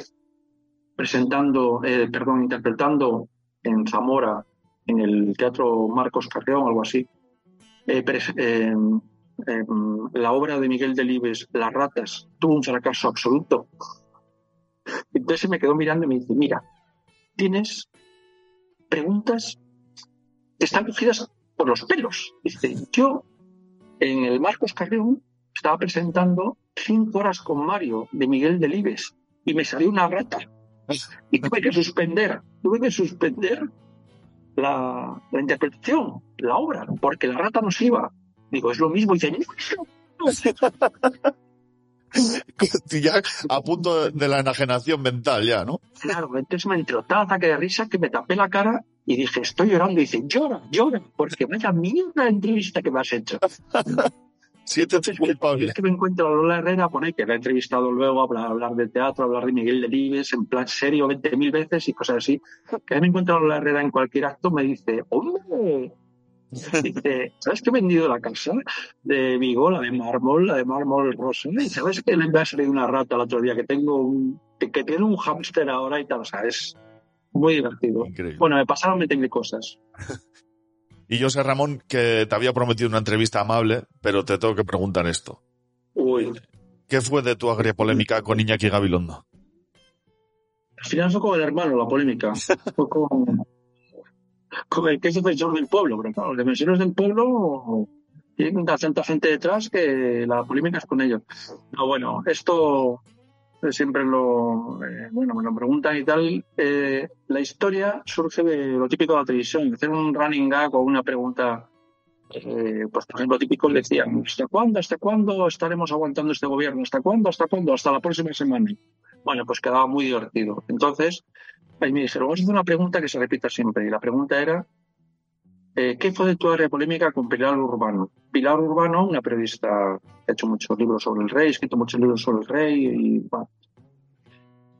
presentando, eh, perdón, interpretando en Zamora, en el Teatro Marcos Carreón, algo así, eh, eh, eh, la obra de Miguel Delibes, Las ratas, tuvo un fracaso absoluto? Entonces me quedó mirando y me dice, mira, tienes preguntas que están cogidas por los pelos. Dice, yo en el Marcos Carreón estaba presentando cinco horas con Mario de Miguel Delibes y me salió una rata. Y tuve que suspender, tuve que suspender la, la interpretación, la obra, porque la rata nos iba. Digo, es lo mismo. Y dice, ya a punto de la enajenación mental, ya, ¿no? Claro, entonces me entró tal ataque de risa que me tapé la cara y dije, estoy llorando. Y dice, llora, llora, porque vaya mierda la entrevista que me has hecho. Siéntete culpable. Es que me encuentro a Lola Herrera por ahí, que la he entrevistado luego, hablar, hablar de teatro, hablar de Miguel Delibes, en plan serio 20.000 veces y cosas así. Que a mí me encuentro a Lola Herrera en cualquier acto, me dice, hombre, dice, ¿sabes que he vendido la casa de Vigo, la de mármol, la de mármol rosa? Y ¿sabes que le me ha salido una rata el otro día, que tengo un, que, que tiene un hámster ahora y tal? O sea, es muy divertido. Increíble. Bueno, me pasaron 20.000 cosas. Y yo sé, Ramón, que te había prometido una entrevista amable, pero te tengo que preguntar esto. Uy, ¿Qué fue de tu agria polémica con Iñaki Gabilondo? Al final fue con el hermano, la polémica. Fue con, con el que es defensor del pueblo. Pero claro, los defensores del pueblo tienen tanta gente detrás que la polémica es con ellos. No, bueno, esto siempre lo. eh, bueno, me lo preguntan y tal. Eh, la historia surge de lo típico de la televisión, hacer un running gag o una pregunta. eh, pues por ejemplo, típico decían, ¿hasta cuándo? ¿Hasta cuándo estaremos aguantando este gobierno? ¿Hasta cuándo? ¿Hasta cuándo? Hasta la próxima semana. Bueno, pues quedaba muy divertido. Entonces, ahí me dijeron, vamos a hacer una pregunta que se repita siempre. Y la pregunta era, eh, ¿qué fue de tu área polémica con Pilar Urbano? Pilar Urbano, una periodista que ha hecho muchos libros sobre el rey, ha escrito muchos libros sobre el rey y, bueno.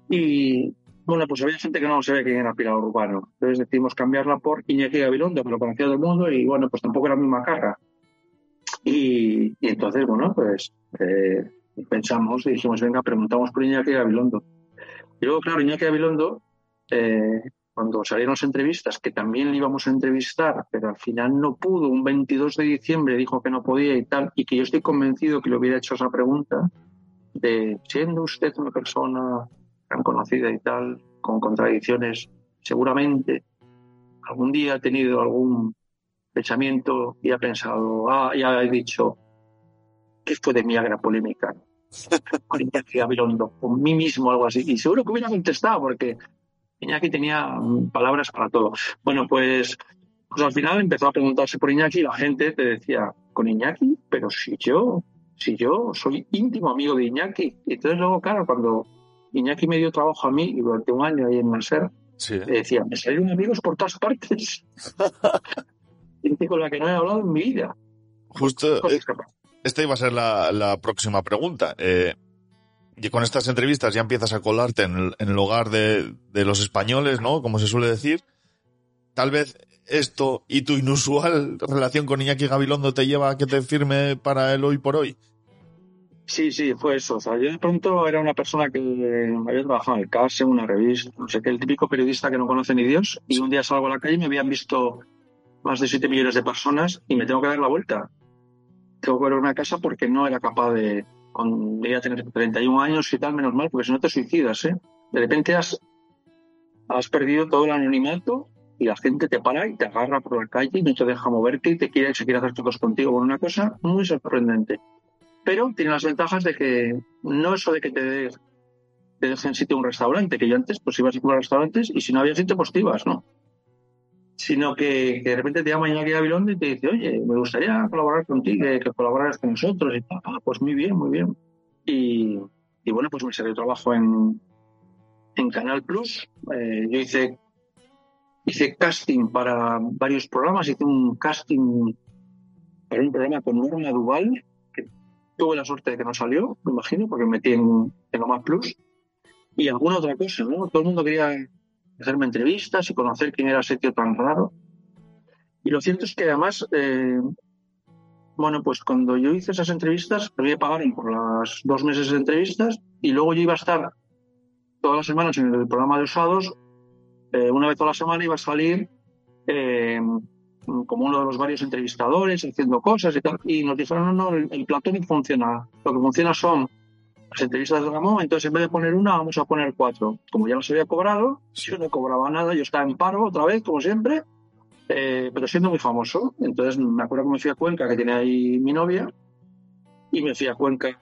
y bueno, pues había gente que no sabía quién era Pilar Urbano. Entonces decidimos cambiarla por Iñaki Gabilondo, que lo conocía todo el mundo y bueno, pues tampoco era la misma cara. Y, y entonces, bueno, pues eh, pensamos y dijimos, venga, preguntamos por Iñaki Gabilondo. Y luego, claro, Iñaki Gabilondo, eh, cuando salieron las entrevistas, que también le íbamos a entrevistar, pero al final no pudo, un 22 de diciembre dijo que no podía y tal, y que yo estoy convencido que le hubiera hecho esa pregunta de, siendo usted una persona tan conocida y tal, con contradicciones, seguramente algún día ha tenido algún pensamiento y ha pensado, ah, ya he dicho, ¿qué fue de mi agra polémica? Con Gabilondo, con mí mismo, algo así. Y seguro que hubiera contestado, porque Iñaki tenía palabras para todo. Bueno, pues, pues al final empezó a preguntarse por Iñaki y la gente te decía, ¿con Iñaki? Pero si yo, si yo soy íntimo amigo de Iñaki. Y entonces luego, claro, cuando Iñaki me dio trabajo a mí y durante un año ahí en Naser, Sí. le decía, me salieron amigos por todas partes. Gente con la que no he hablado en mi vida. Justo, eh, esta iba a ser la, la próxima pregunta. Eh, y con estas entrevistas ya empiezas a colarte en el, en hogar de, los españoles, ¿no? Como se suele decir. Tal vez esto y tu inusual relación con Iñaki Gabilondo te lleva a que te firme para el hoy por hoy. Sí, sí, fue eso. Yo de pronto era una persona que había trabajado en el CAS, en una revista, no sé qué, el típico periodista que no conoce ni Dios, y un día salgo a la calle y me habían visto más de 7 millones de personas y me tengo que dar la vuelta. Tengo que ver una casa porque no era capaz de... Con, debía tener 31 años y tal, menos mal, porque si no te suicidas, ¿eh? De repente has, has perdido todo el anonimato y la gente te para y te agarra por la calle y no te deja moverte y te quiere, se quiere hacer fotos contigo con una cosa muy sorprendente pero tiene las ventajas de que no eso de que te, de- te dejen sitio un restaurante, que yo antes pues ibas a ir a restaurantes y si no había sitio pues te ibas, ¿no? Sino que, que de repente te llama Iñaki Gabilondo y te dice, oye, me gustaría colaborar contigo, que, que colaboraras con nosotros y tal. Ah, pues muy bien, muy bien. Y, y bueno, pues me salió trabajo en, en Canal Plus. Eh, yo hice, hice casting para varios programas, hice un casting para un programa con Norma Duval, tuve la suerte de que no salió, me imagino, porque me metí en, en plus. Y alguna otra cosa, ¿no? Todo el mundo quería hacerme entrevistas y conocer quién era ese tío tan raro. Y lo cierto es que además, eh, bueno, pues cuando yo hice esas entrevistas, me pagaron por las dos meses de entrevistas y luego yo iba a estar todas las semanas en el programa de usados. Eh, una vez toda la semana iba a salir eh, como uno de los varios entrevistadores haciendo cosas y tal. Y nos dijeron, no, no, el, el platón no funciona. Lo que funciona son las entrevistas de Ramón, entonces en vez de poner una, vamos a poner cuatro. Como ya las había cobrado, yo no cobraba nada, yo estaba en paro otra vez, como siempre, eh, pero siendo muy famoso. Entonces me acuerdo que me fui a Cuenca, que tiene ahí mi novia, y me fui a Cuenca,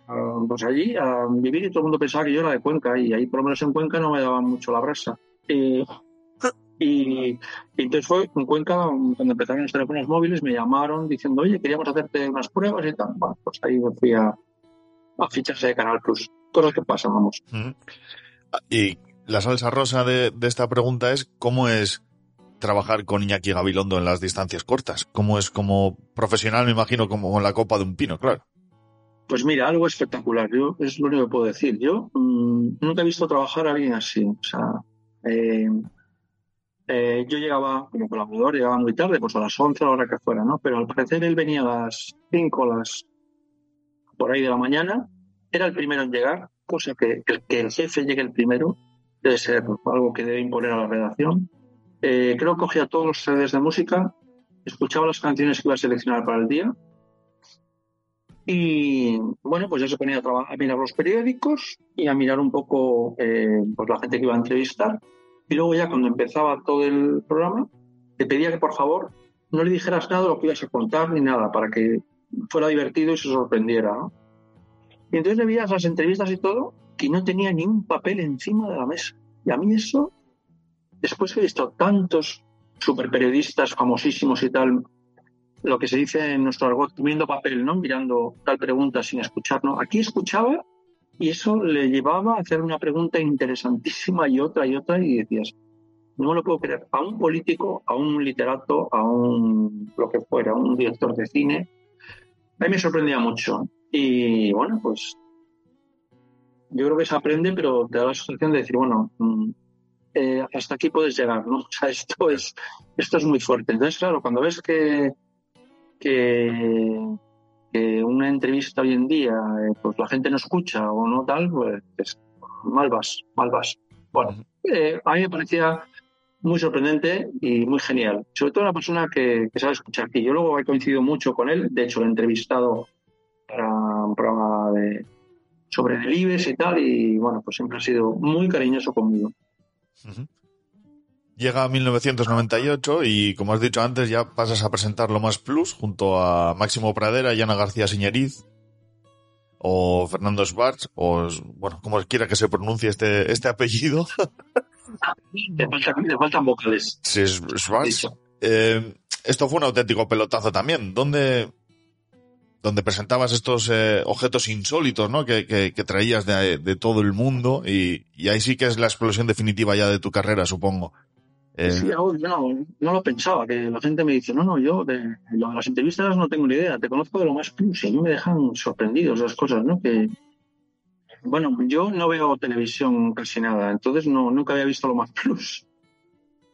pues allí, a vivir, y todo el mundo pensaba que yo era de Cuenca, y ahí por lo menos en Cuenca no me daban mucho la brasa. Y, y, entonces fue en Cuenca, cuando empezaron los teléfonos móviles, me llamaron diciendo, oye, queríamos hacerte unas pruebas y tal. Bueno, pues ahí me fui a, a ficharse de Canal Plus. Cosas que pasan, vamos. Y la salsa rosa de, de, esta pregunta es cómo es trabajar con Iñaki Gabilondo en las distancias cortas. ¿Cómo es como profesional, me imagino, como con la copa de un pino, claro? Pues mira, algo espectacular. Yo es lo único que puedo decir. Yo mmm, nunca he visto trabajar a alguien así. O sea, eh, eh, yo llegaba como colaborador, llegaba muy tarde, pues a las 11 a la hora que fuera, ¿no? Pero al parecer él venía a las 5, las por ahí de la mañana, era el primero en llegar, cosa que, que, que el jefe llegue el primero debe ser algo que debe imponer a la redacción. Eh, creo que cogía todos los CDs de música, escuchaba las canciones que iba a seleccionar para el día y bueno, pues ya se ponía a, a mirar los periódicos y a mirar un poco eh, pues la gente que iba a entrevistar. Y luego ya cuando empezaba todo el programa, te pedía que por favor no le dijeras nada de lo que ibas a contar ni nada, para que fuera divertido y se sorprendiera. ¿no? Y entonces le veías las entrevistas y todo, que no tenía ni un papel encima de la mesa. Y a mí eso, después que he visto tantos super periodistas famosísimos y tal, lo que se dice en nuestro argot, viendo papel, ¿no? Mirando tal pregunta sin escuchar, ¿no? Aquí escuchaba y eso le llevaba a hacer una pregunta interesantísima y otra y otra y decías, no me lo puedo creer, a un político, a un literato, a un lo que fuera, a un director de cine, a mí me sorprendía mucho. Y bueno, pues yo creo que se aprende, pero te da la sensación de decir, bueno, eh, hasta aquí puedes llegar, ¿no? O sea, esto es, esto es muy fuerte. Entonces, claro, cuando ves que, que, que una entrevista hoy en día, eh, pues la gente no escucha o no tal, pues, pues mal vas, mal vas. Bueno, eh, a mí me parecía muy sorprendente y muy genial. Sobre todo una persona que, sabe escuchar. Y yo luego he coincidido mucho con él. De hecho, lo he entrevistado para un programa de, sobre delibes y tal. Y bueno, pues siempre ha sido muy cariñoso conmigo. Uh -huh. Llega 1998 y, como has dicho antes, ya pasas a presentar Lo Más Plus junto a Máximo Pradera y Ana García Siñeriz o Fernando Schwartz, o, bueno, como quiera que se pronuncie este, este apellido. Le faltan, le faltan vocales. Sí, Schwartz. Eh, esto fue un auténtico pelotazo también. ¿Dónde, donde presentabas estos eh, objetos insólitos, ¿no? Que, que, que traías de, de, todo el mundo y, y, ahí sí que es la explosión definitiva ya de tu carrera, supongo. Eh... Sí, no, no lo pensaba, que la gente me dice, no, no, yo de, de las entrevistas no tengo ni idea, te conozco de lo más plus y a mí me dejan sorprendidos las cosas, ¿no? Que, bueno, yo no veo televisión casi nada, entonces no, nunca había visto lo más plus.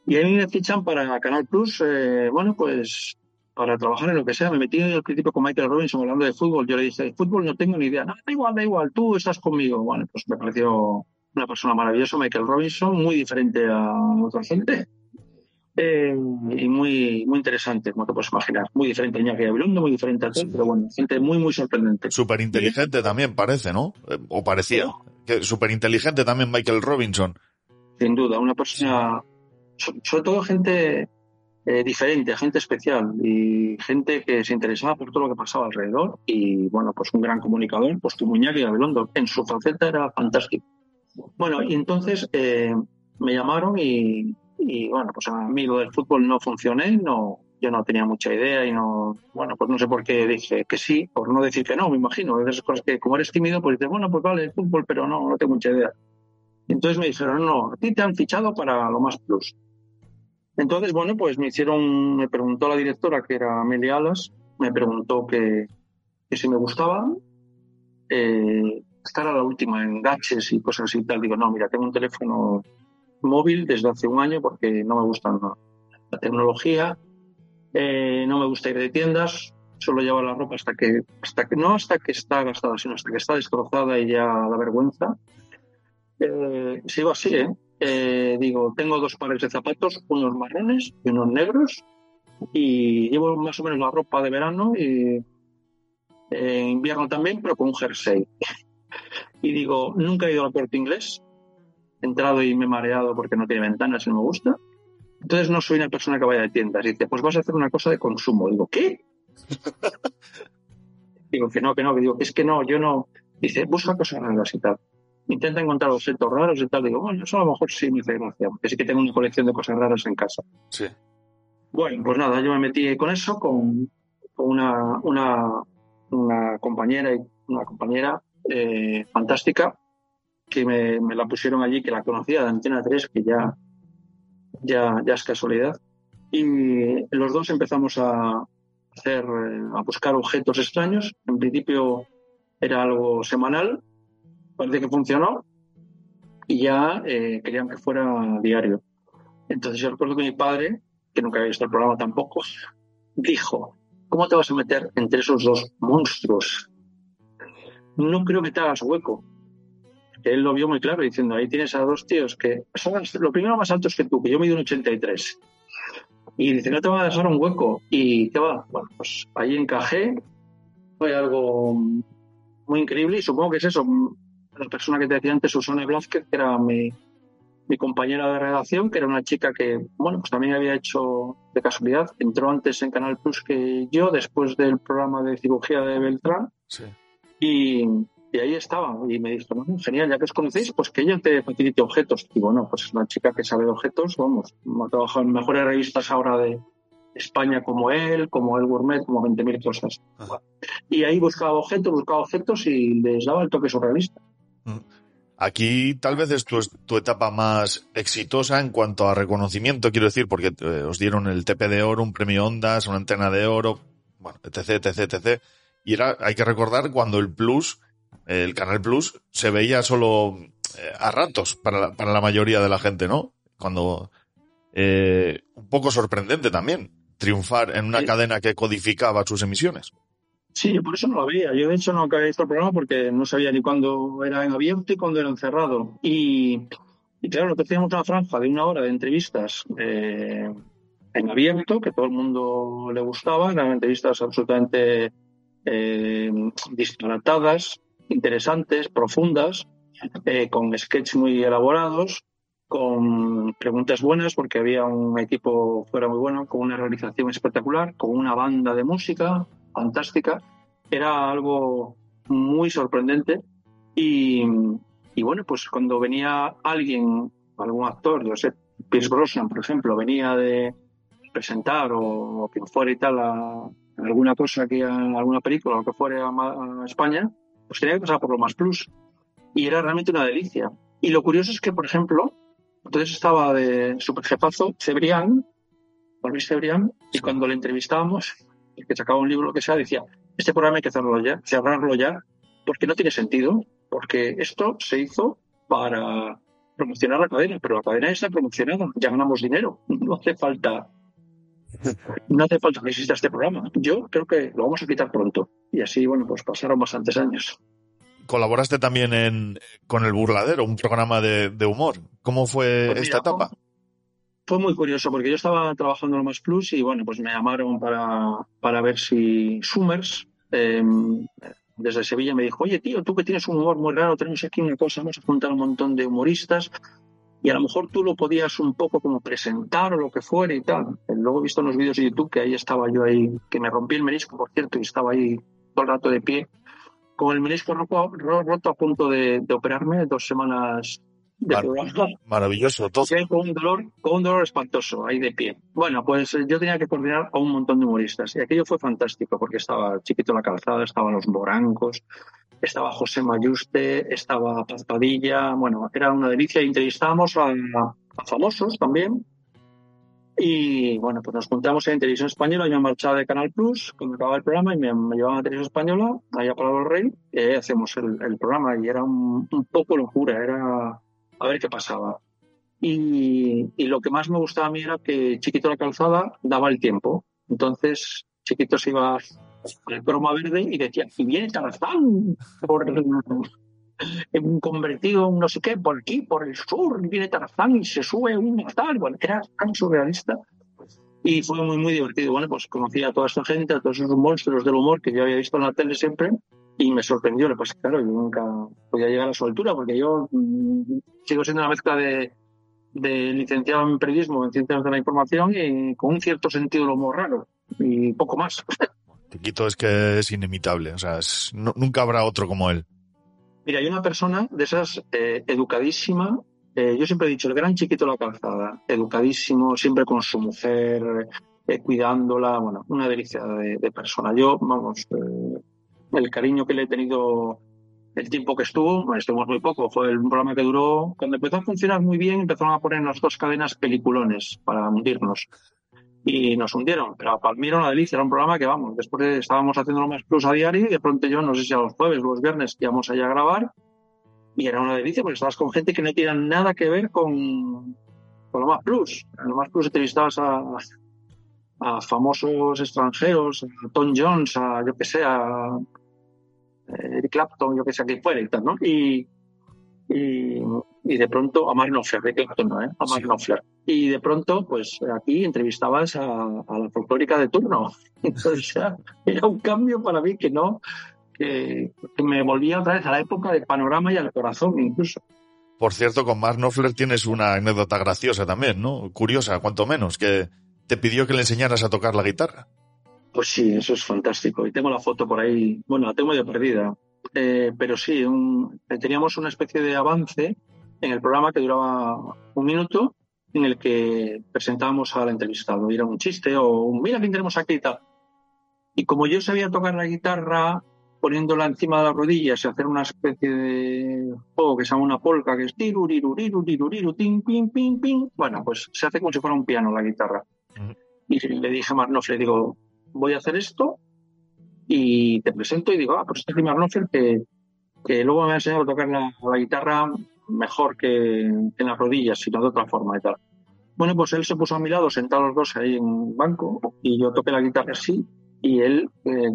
Y a mí me fichan para Canal Plus, eh, bueno, pues para trabajar en lo que sea. Me metí al principio con Michael Robinson hablando de fútbol. Yo le dije, fútbol no tengo ni idea. No, da igual, da igual, tú estás conmigo. Bueno, pues me pareció una persona maravillosa, Michael Robinson, muy diferente a otra gente. Eh, y muy, muy interesante, como te puedes imaginar. Muy diferente a Iñaki Gabilondo, muy diferente a ti, pero bueno, gente muy, muy sorprendente. Súper inteligente también parece, ¿no? O parecía. ¿Sí? Súper inteligente también Michael Robinson. Sin duda, una persona, sobre todo gente eh, diferente, gente especial y gente que se interesaba por todo lo que pasaba alrededor y bueno, pues un gran comunicador, pues tu Iñaki Gabilondo, en su faceta era fantástico. Bueno, y entonces eh, me llamaron y, y, bueno, pues a mí lo del fútbol no funcioné, no, yo no tenía mucha idea y no, bueno, pues no sé por qué dije que sí, por no decir que no, me imagino, esas cosas que como eres tímido, pues dices, bueno, pues vale, el fútbol, pero no, no tengo mucha idea. Entonces me dijeron, no, a ti te han fichado para lo más plus. Entonces, bueno, pues me hicieron, me preguntó la directora, que era Amelia Alas, me preguntó que, que si me gustaba, eh, estar a la última en gaches y cosas así y tal. Digo, no, mira, tengo un teléfono móvil desde hace un año porque no me gusta la tecnología, eh, no me gusta ir de tiendas, solo llevar la ropa hasta que, hasta que, no hasta que está gastada, sino hasta que está destrozada y ya da vergüenza. Eh, sigo así, ¿eh? ¿eh? Digo, tengo dos pares de zapatos, unos marrones y unos negros, y llevo más o menos la ropa de verano y invierno también, pero con un jersey. y digo, nunca he ido al puerto inglés, entrado y me he mareado porque no tiene ventanas y no me gusta. Entonces no soy una persona que vaya de tiendas. Y dice, pues vas a hacer una cosa de consumo. Digo, ¿qué? digo que no, que no, que digo, es que no, yo no. Dice, busca cosas raras y tal. Intenta encontrar objetos raros y tal. Digo, bueno, eso a lo mejor sí me hace gracia, porque sí que tengo una colección de cosas raras en casa. Sí. Bueno, pues nada, yo me metí con eso, con, una, una, una compañera y una compañera eh, fantástica que me, me, la pusieron allí, que la conocía de Antena 3, que ya, ya, ya es casualidad. Y los dos empezamos a hacer, eh, a buscar objetos extraños. En principio era algo semanal, parece que funcionó, y ya eh, querían que fuera diario. Entonces yo recuerdo que mi padre, que nunca había visto el programa tampoco, dijo, ¿cómo te vas a meter entre esos dos monstruos? No creo que te hagas hueco. Él lo vio muy claro diciendo, ahí tienes a dos tíos que son lo primero más altos que tú, que yo mido un 83. Y dice, no te va a dejar un hueco. Y qué va, bueno, pues ahí encajé. Fue algo muy increíble y supongo que es eso. La persona que te decía antes, Susana Blázquez, que era mi, mi compañera de redacción, que era una chica que, bueno, pues también había hecho de casualidad, entró antes en Canal Plus que yo, después del programa de cirugía de Beltrán. Sí. Y, y ahí estaba. Y me dijo, genial, ya que os conocéis, pues que ella te facilite objetos. Y bueno, pues es una chica que sabe de objetos, vamos, ha trabajado en mejores revistas ahora de España como él, como el Gourmet, como 20.000 cosas. Ajá. Y ahí buscaba objetos, buscaba objetos y les daba el toque surrealista. Mm. Aquí tal vez es tu, tu, etapa más exitosa en cuanto a reconocimiento, quiero decir, porque eh, os dieron el TP de oro, un premio Ondas, una antena de oro, bueno, etc, etc, etc. Y era, hay que recordar cuando el Plus el Canal Plus se veía solo eh, a ratos para la, para la mayoría de la gente, ¿no? Cuando eh, un poco sorprendente también triunfar en una Sí. cadena que codificaba sus emisiones. Sí, por eso no lo veía. Yo, de hecho, no acabé visto el programa porque no sabía ni cuándo era en abierto y cuándo era en cerrado. Y, y claro, nosotros teníamos una franja de una hora de entrevistas eh, en abierto, que todo el mundo le gustaba. Eran entrevistas absolutamente eh, disparatadas, interesantes, profundas, eh, con sketches muy elaborados, con preguntas buenas, porque había un equipo fuera muy bueno, con una realización espectacular, con una banda de música fantástica. Era algo muy sorprendente. Y, y bueno, pues cuando venía alguien, algún actor, yo sé, Pierce Brosnan, por ejemplo, venía de presentar o, o quien fuera y tal a, alguna cosa que alguna película o que fuera a, a España, pues tenía que pasar por lo más plus. Y era realmente una delicia. Y lo curioso es que, por ejemplo, entonces estaba de superjefazo Cebrián, Juan Luis Cebrián, y cuando le entrevistábamos, el que sacaba un libro, lo que sea, decía, este programa hay que cerrarlo ya, cerrarlo ya, porque no tiene sentido, porque esto se hizo para promocionar la cadena, pero la cadena está promocionada, ya ganamos dinero, no hace falta no hace falta que exista este programa. Yo creo que lo vamos a quitar pronto. Y así, bueno, pues pasaron bastantes años. Colaboraste también en, con El Burladero, un programa de, de humor. ¿Cómo fue Pues esta etapa? Fue muy curioso porque yo estaba trabajando en más plus y bueno, pues me llamaron para, para ver si Summers eh, desde Sevilla me dijo, oye tío, tú que tienes un humor muy raro, tenemos aquí una cosa, vamos a juntar un montón de humoristas y a lo mejor tú lo podías un poco como presentar o lo que fuera y tal. Luego he visto unos vídeos de YouTube que ahí estaba yo ahí, que me rompí el menisco, por cierto, y estaba ahí todo el rato de pie, con el menisco roto, ro- roto a punto de, de operarme, dos semanas de Vale. programa. Maravilloso, todo. Sí, con un dolor, con un dolor espantoso ahí de pie. Bueno, pues eh, yo tenía que coordinar a un montón de humoristas y aquello fue fantástico porque estaba Chiquito la Calzada, estaban los Morancos, estaba José Mayuste, estaba Paz Padilla, bueno, era una delicia entrevistábamos a, a famosos también. Y bueno, pues nos juntamos en Televisión Española, yo me marchaba de Canal Plus cuando acababa el programa y me, me llevaban a Televisión Española, allá para el Rey, y hacemos el, programa y era un, un poco locura, era a ver qué pasaba. Y, y lo que más me gustaba a mí era que Chiquito la Calzada daba el tiempo. Entonces, Chiquito se iba al croma verde y decía, y viene Tarzán por convertido, un no sé qué, por aquí, por el sur, viene Tarzán y se sube un tal. Bueno, era tan surrealista y fue muy, muy divertido. Bueno, pues conocí a toda esta gente, a todos esos monstruos del humor que yo había visto en la tele siempre y me sorprendió. Pues claro, yo nunca podía llegar a su altura porque yo mmm, sigo siendo una mezcla de, de licenciado en periodismo, en ciencias de la información y con un cierto sentido del humor raro y poco más. Chiquito es que es inimitable, o sea, es, nunca habrá otro como él. Mira, hay una persona de esas eh, educadísima. Eh, yo siempre he dicho, el gran chiquito de la calzada, educadísimo, siempre con su mujer, eh, cuidándola, bueno, una delicia de, persona. Yo, vamos, el cariño que le he tenido el tiempo que estuvo, estuvimos muy poco, fue un programa que duró, cuando empezó a funcionar muy bien, empezaron a poner las dos cadenas peliculones para hundirnos y nos hundieron. Pero mí era una delicia, era un programa que, vamos, después de, estábamos haciendo lo más plus a diario y de pronto yo, no sé si a los jueves o los viernes, íbamos allá a grabar y era una delicia porque estabas con gente que no tenía nada que ver con, con lo más plus. En lo más plus entrevistabas a, a famosos extranjeros, a Tom Jones, a yo que sé, a Eric Clapton, yo que sé, a quien fuera ¿no? Y, y, y de pronto, a Mark Knopfler, de Clapton, ¿no? ¿eh? A Mark Sí. Knopfler. Y de pronto, pues aquí entrevistabas a, a la folclórica de turno. Entonces era, un cambio para mí que no, que, que me volvía otra vez a la época del panorama y al corazón incluso. Por cierto, con Mark Knopfler tienes una anécdota graciosa también, ¿no? Curiosa, cuanto menos, que te pidió que le enseñaras a tocar la guitarra. Pues sí, eso es fantástico. Y tengo la foto por ahí, bueno, la tengo medio perdida. Eh, pero sí, un- eh, teníamos una especie de avance en el programa que duraba un minuto en el que presentábamos al entrevistado. Era un chiste o un, mira quién tenemos aquí y tal. Y como yo sabía tocar la guitarra poniéndola encima de las rodillas y hacer una especie de juego que se llama una polka, que es tiruriru, tiruriru, tin, pin, pin, pin. Bueno, pues se hace como si fuera un piano la guitarra. Ujú. Y le dije a Marnoff, le digo, voy a hacer esto y te presento y digo, ah, pues este es Marnoff que, que luego me ha enseñado a tocar la, la guitarra mejor que en las rodillas, sino de otra forma y tal. Bueno, pues él se puso a mi lado, sentados los dos ahí en un banco, y yo toqué la guitarra así, y él eh,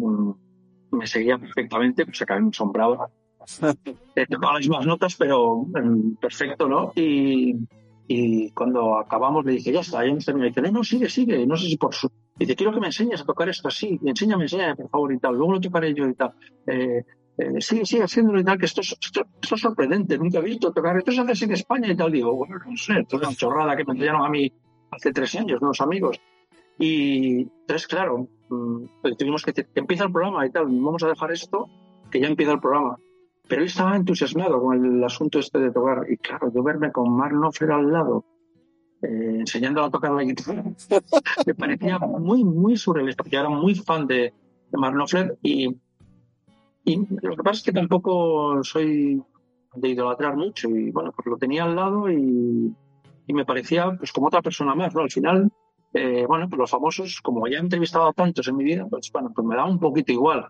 me seguía perfectamente, pues acabé ensombrado. Eh, tocaba las mismas notas, pero mm, perfecto, ¿no? Y, y cuando acabamos le dije, ya está. Y dice, no, no, sigue, sigue, no sé si por su... Dice, quiero que me enseñes a tocar esto así, enséñame, enséñame, por favor, y tal. Luego lo tocaré yo y tal. Eh, eh, sigue, sigue haciéndolo y tal, que esto es, esto, esto es sorprendente, nunca he visto tocar, esto se hace en España y tal. Digo, bueno, no sé, esto es una chorrada que me enseñaron a mí hace tres años, unos amigos. Y entonces, claro, mm, pues tuvimos que decir, que empieza el programa y tal, vamos a dejar esto, que ya empieza el programa. Pero él estaba entusiasmado con el asunto este de tocar. Y claro, yo verme con Mark Knopfler al lado, eh, enseñándole a tocar la guitarra, me parecía muy, muy surrealista, porque yo era muy fan de, de Mark Knopfler y, y lo que pasa es que tampoco soy de idolatrar mucho y bueno, pues lo tenía al lado y, y me parecía pues como otra persona más, ¿no? Al final, eh, bueno, pues los famosos, como ya he entrevistado a tantos en mi vida, pues bueno, pues me da un poquito igual.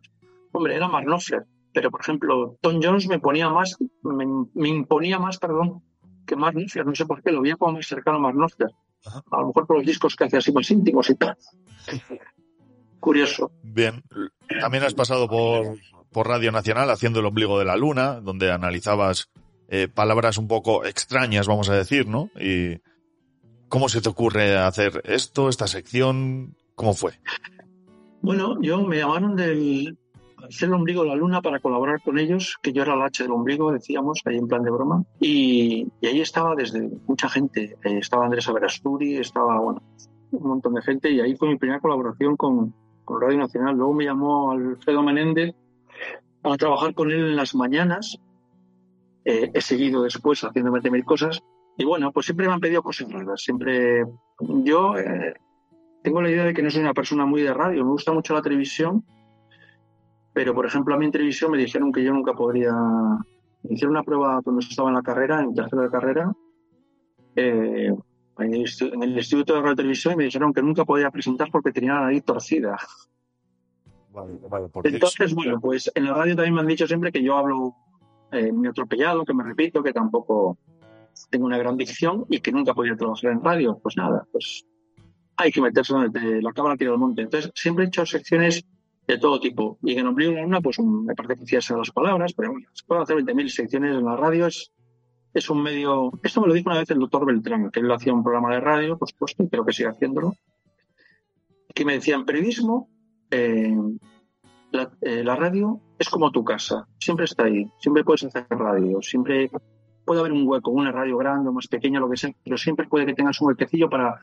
Hombre, era Mark Knopfler, pero por ejemplo, Tom Jones me ponía más, me, me imponía más, perdón, que Mark Knopfler, no sé por qué, lo veía como más cercano a Mark Knopfler. A lo mejor por los discos que hacía así más íntimos y tal. Curioso. Bien, también has pasado por, por Radio Nacional haciendo el ombligo de la luna, donde analizabas eh, palabras un poco extrañas, vamos a decir, ¿no? Y ¿cómo se te ocurre hacer esto, esta sección? ¿Cómo fue? Bueno, yo me llamaron del hacer el ombligo de la luna para colaborar con ellos, que yo era el H del ombligo, decíamos, ahí en plan de broma. Y, ahí estaba desde mucha gente. Eh, estaba Andrés Averasturi, estaba, bueno, un montón de gente. Y ahí fue mi primera colaboración con, con Radio Nacional. Luego me llamó Alfredo Menéndez a trabajar con él en las mañanas. Eh, he seguido después haciendo 20.000 cosas. Y bueno, pues siempre me han pedido cosas raras. Siempre yo eh, tengo la idea de que no soy una persona muy de radio. Me gusta mucho la televisión. Pero, por ejemplo, a mí en televisión me dijeron que yo nunca podría. Me hicieron una prueba cuando estaba en la carrera, en tercero de carrera, eh, en, el, Instituto de Radio Televisión, y me dijeron que nunca podía presentar porque tenía la nariz torcida. Vale, vale, Entonces, bueno, pues en la radio también me han dicho siempre que yo hablo eh, muy atropellado, que me repito, que tampoco. tengo una gran dicción y que nunca podía trabajar en radio. Pues nada, pues hay que meterse donde la cámara tira al monte. Entonces, siempre he hecho secciones de todo tipo. Y en Ombligo una, pues me parece que a las palabras, pero bueno, se pueden hacer 20.000 secciones en la radio. Es, es un medio. Esto me lo dijo una vez el doctor Beltrán, que él hacía un programa de radio, por supuesto, y creo que sigue haciéndolo. Que me decía, en periodismo, eh, la, eh, la, radio es como tu casa, siempre está ahí, siempre puedes hacer radio, siempre puede haber un hueco, una radio grande o más pequeña, lo que sea, pero siempre puede que tengas un huequecillo para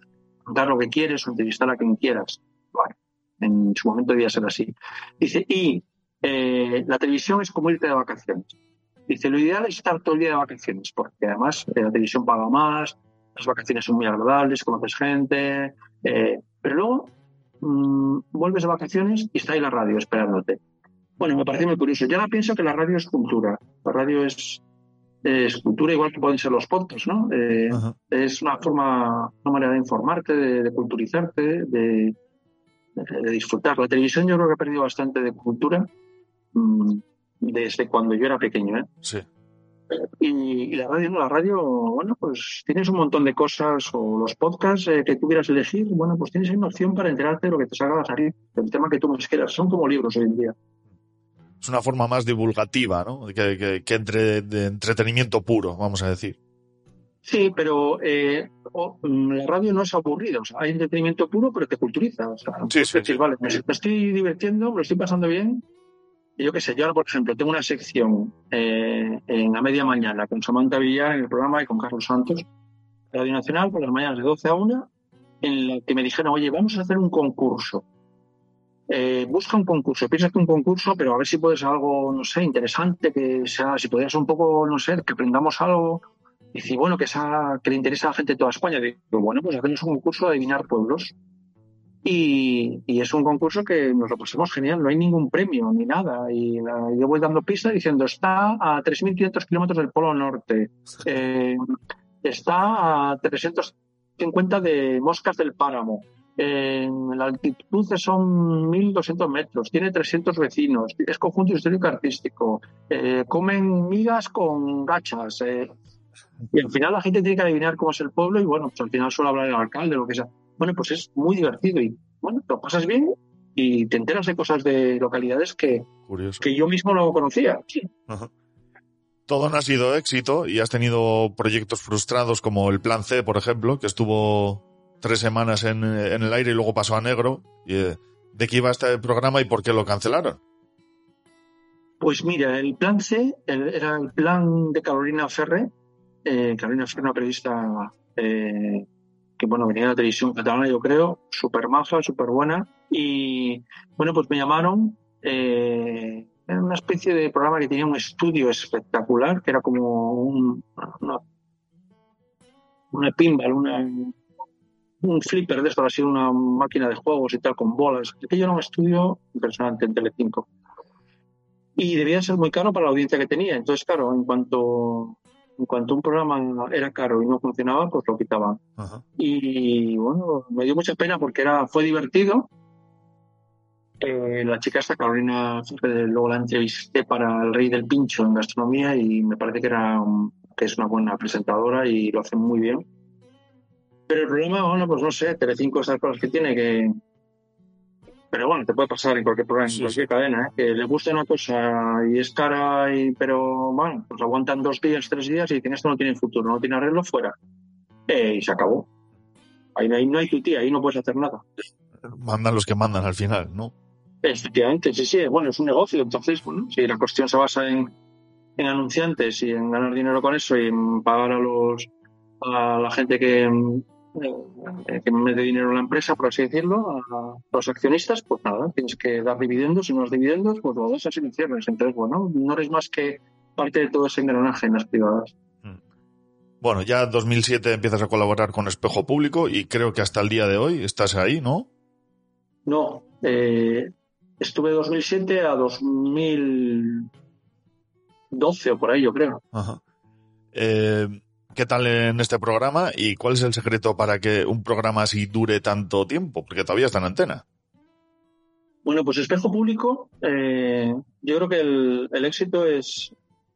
dar lo que quieres o entrevistar a quien quieras. Bueno, en su momento debía ser así. Dice, y eh, la televisión es como irte de vacaciones. Dice, lo ideal es estar todo el día de vacaciones, porque además eh, la televisión paga más, las vacaciones son muy agradables, conoces gente, eh, pero luego mmm, vuelves de vacaciones y está ahí la radio esperándote. Bueno, me parece muy curioso. Yo ahora pienso que la radio es cultura. La radio es, es cultura igual que pueden ser los podcasts, ¿no? Eh, es una forma, una manera de informarte, de, de culturizarte, de, de, disfrutar. La televisión yo creo que ha perdido bastante de cultura mmm, desde cuando yo era pequeño, ¿eh? Sí. Y, y, la radio, no, la radio, bueno, pues tienes un montón de cosas, o los podcasts eh, que tú quieras elegir, bueno, pues tienes una opción para enterarte de lo que te salga a salir, del tema que tú más quieras. Son como libros hoy en día. Es una forma más divulgativa, ¿no? Que, que, que entre, de entretenimiento puro, vamos a decir. Sí, pero eh, oh, la radio no es aburrida. O sea, hay entretenimiento puro, pero te culturiza. O sea, sí, sí, decir, sí. vale, me, me, estoy divirtiendo, me lo estoy pasando bien. Yo qué sé, yo ahora, por ejemplo, tengo una sección eh, en la media mañana con Samantha Villar en el programa y con Carlos Santos, Radio Nacional, por las mañanas de 12 a 1, en la que me dijeron, oye, vamos a hacer un concurso. Eh, busca un concurso, piénsate un concurso, pero a ver si puedes algo, no sé, interesante, que sea, si podías un poco, no sé, que aprendamos algo y decir, bueno, que, esa, que le interesa a la gente de toda España. Digo, bueno, pues hacemos un concurso de adivinar pueblos. Y, y, es un concurso que nos lo pasamos genial, no hay ningún premio ni nada. Y la, yo voy dando pistas diciendo, está a 3.500 kilómetros del Polo Norte, eh, está a 350 de Moscas del Páramo, eh, la altitud son 1.200 metros, tiene 300 vecinos, es conjunto histórico artístico, eh, comen migas con gachas. Eh, y al final la gente tiene que adivinar cómo es el pueblo y bueno, pues al final suele hablar el alcalde, lo que sea. Bueno, pues es muy divertido y bueno, lo pasas bien y te enteras de cosas de localidades que, Curioso. que yo mismo no conocía. Sí. Ajá. Todo no ha sido éxito y has tenido proyectos frustrados como el Plan C, por ejemplo, que estuvo tres semanas en, en el aire y luego pasó a negro. Y, eh, ¿De qué iba este programa y por qué lo cancelaron? Pues mira, el Plan C era el plan de Carolina Ferre. Eh, Carolina Ferre, una periodista eh, que bueno, venía de la televisión catalana, yo creo, súper maja, súper buena. Y bueno, pues me llamaron. Eh, era una especie de programa que tenía un estudio espectacular, que era como un, una, pinball, una, un flipper de esto, así una máquina de juegos y tal, con bolas. Aquello era un estudio impresionante en Telecinco. Y debía ser muy caro para la audiencia que tenía. Entonces, claro, en cuanto en cuanto un programa era caro y no funcionaba, pues lo quitaban. Ajá. Y bueno, me dio mucha pena porque era, fue divertido. Eh, la chica esta, Carolina, luego la entrevisté para el Rey del Pincho en gastronomía y me parece que, era, que es una buena presentadora y lo hace muy bien. Pero el problema, bueno, pues no sé, Telecinco estas cosas que tiene que... Pero bueno, te puede pasar en cualquier programa, en Sí, cualquier cadena, ¿eh? que le guste una cosa y es cara, y, pero bueno, pues aguantan dos días, tres días y dicen esto no tiene futuro, no tiene arreglo, fuera. Eh, y se acabó. Ahí, ahí no hay tu tía, ahí no puedes hacer nada. Mandan los que mandan al final, ¿no? Efectivamente, sí, sí, bueno, es un negocio, entonces, bueno, si la cuestión se basa en, en anunciantes y en ganar dinero con eso y en pagar a los a la gente que, eh, que mete dinero en la empresa, por así decirlo, a los accionistas, pues nada, tienes que dar dividendos y unos dividendos, pues lo das así lo cierres. Entonces, bueno, no eres más que parte de todo ese engranaje en las privadas. Bueno, ya en 2007 empiezas a colaborar con Espejo Público y creo que hasta el día de hoy estás ahí, ¿no? No, eh, estuve de 2007 a 2012 o por ahí, yo creo. Ajá. Eh, ¿Qué tal en este programa y cuál es el secreto para que un programa así dure tanto tiempo? Porque todavía está en antena. Bueno, pues espejo público, eh, yo creo que el, éxito es,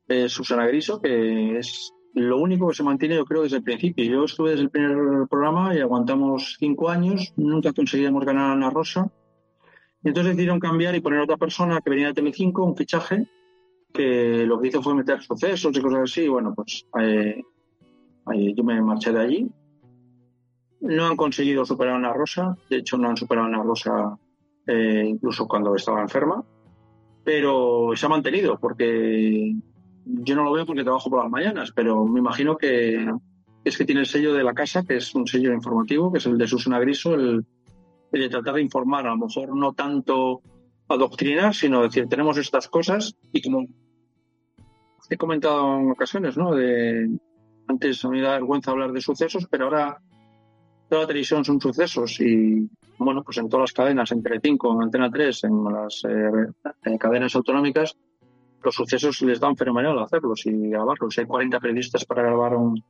es, Susana Griso, que es lo único que se mantiene, yo creo, desde el principio. Yo estuve desde el primer programa y aguantamos cinco años, nunca conseguíamos ganar a Ana Rosa. Y entonces decidieron cambiar y poner a otra persona que venía de Telecinco, un fichaje, que lo que hizo fue meter sucesos y cosas así. Y bueno, pues eh, yo me marché de allí. No han conseguido superar a Ana Rosa, de hecho no han superado a Ana Rosa eh, incluso cuando estaba enferma, pero se ha mantenido porque yo no lo veo porque trabajo por las mañanas, pero me imagino que es que tiene el sello de la casa, que es un sello informativo, que es el de Susana Griso, el, de tratar de informar, a lo mejor no tanto adoctrinar, sino decir, tenemos estas cosas y como he comentado en ocasiones, ¿no? Antes me da vergüenza hablar de sucesos, pero ahora toda la televisión son sucesos y, bueno, pues en todas las cadenas, en Telecinco, en Antena 3, en las eh, cadenas autonómicas, los sucesos les dan fenomenal hacerlos y grabarlos. Hay 40 periodistas para grabar un,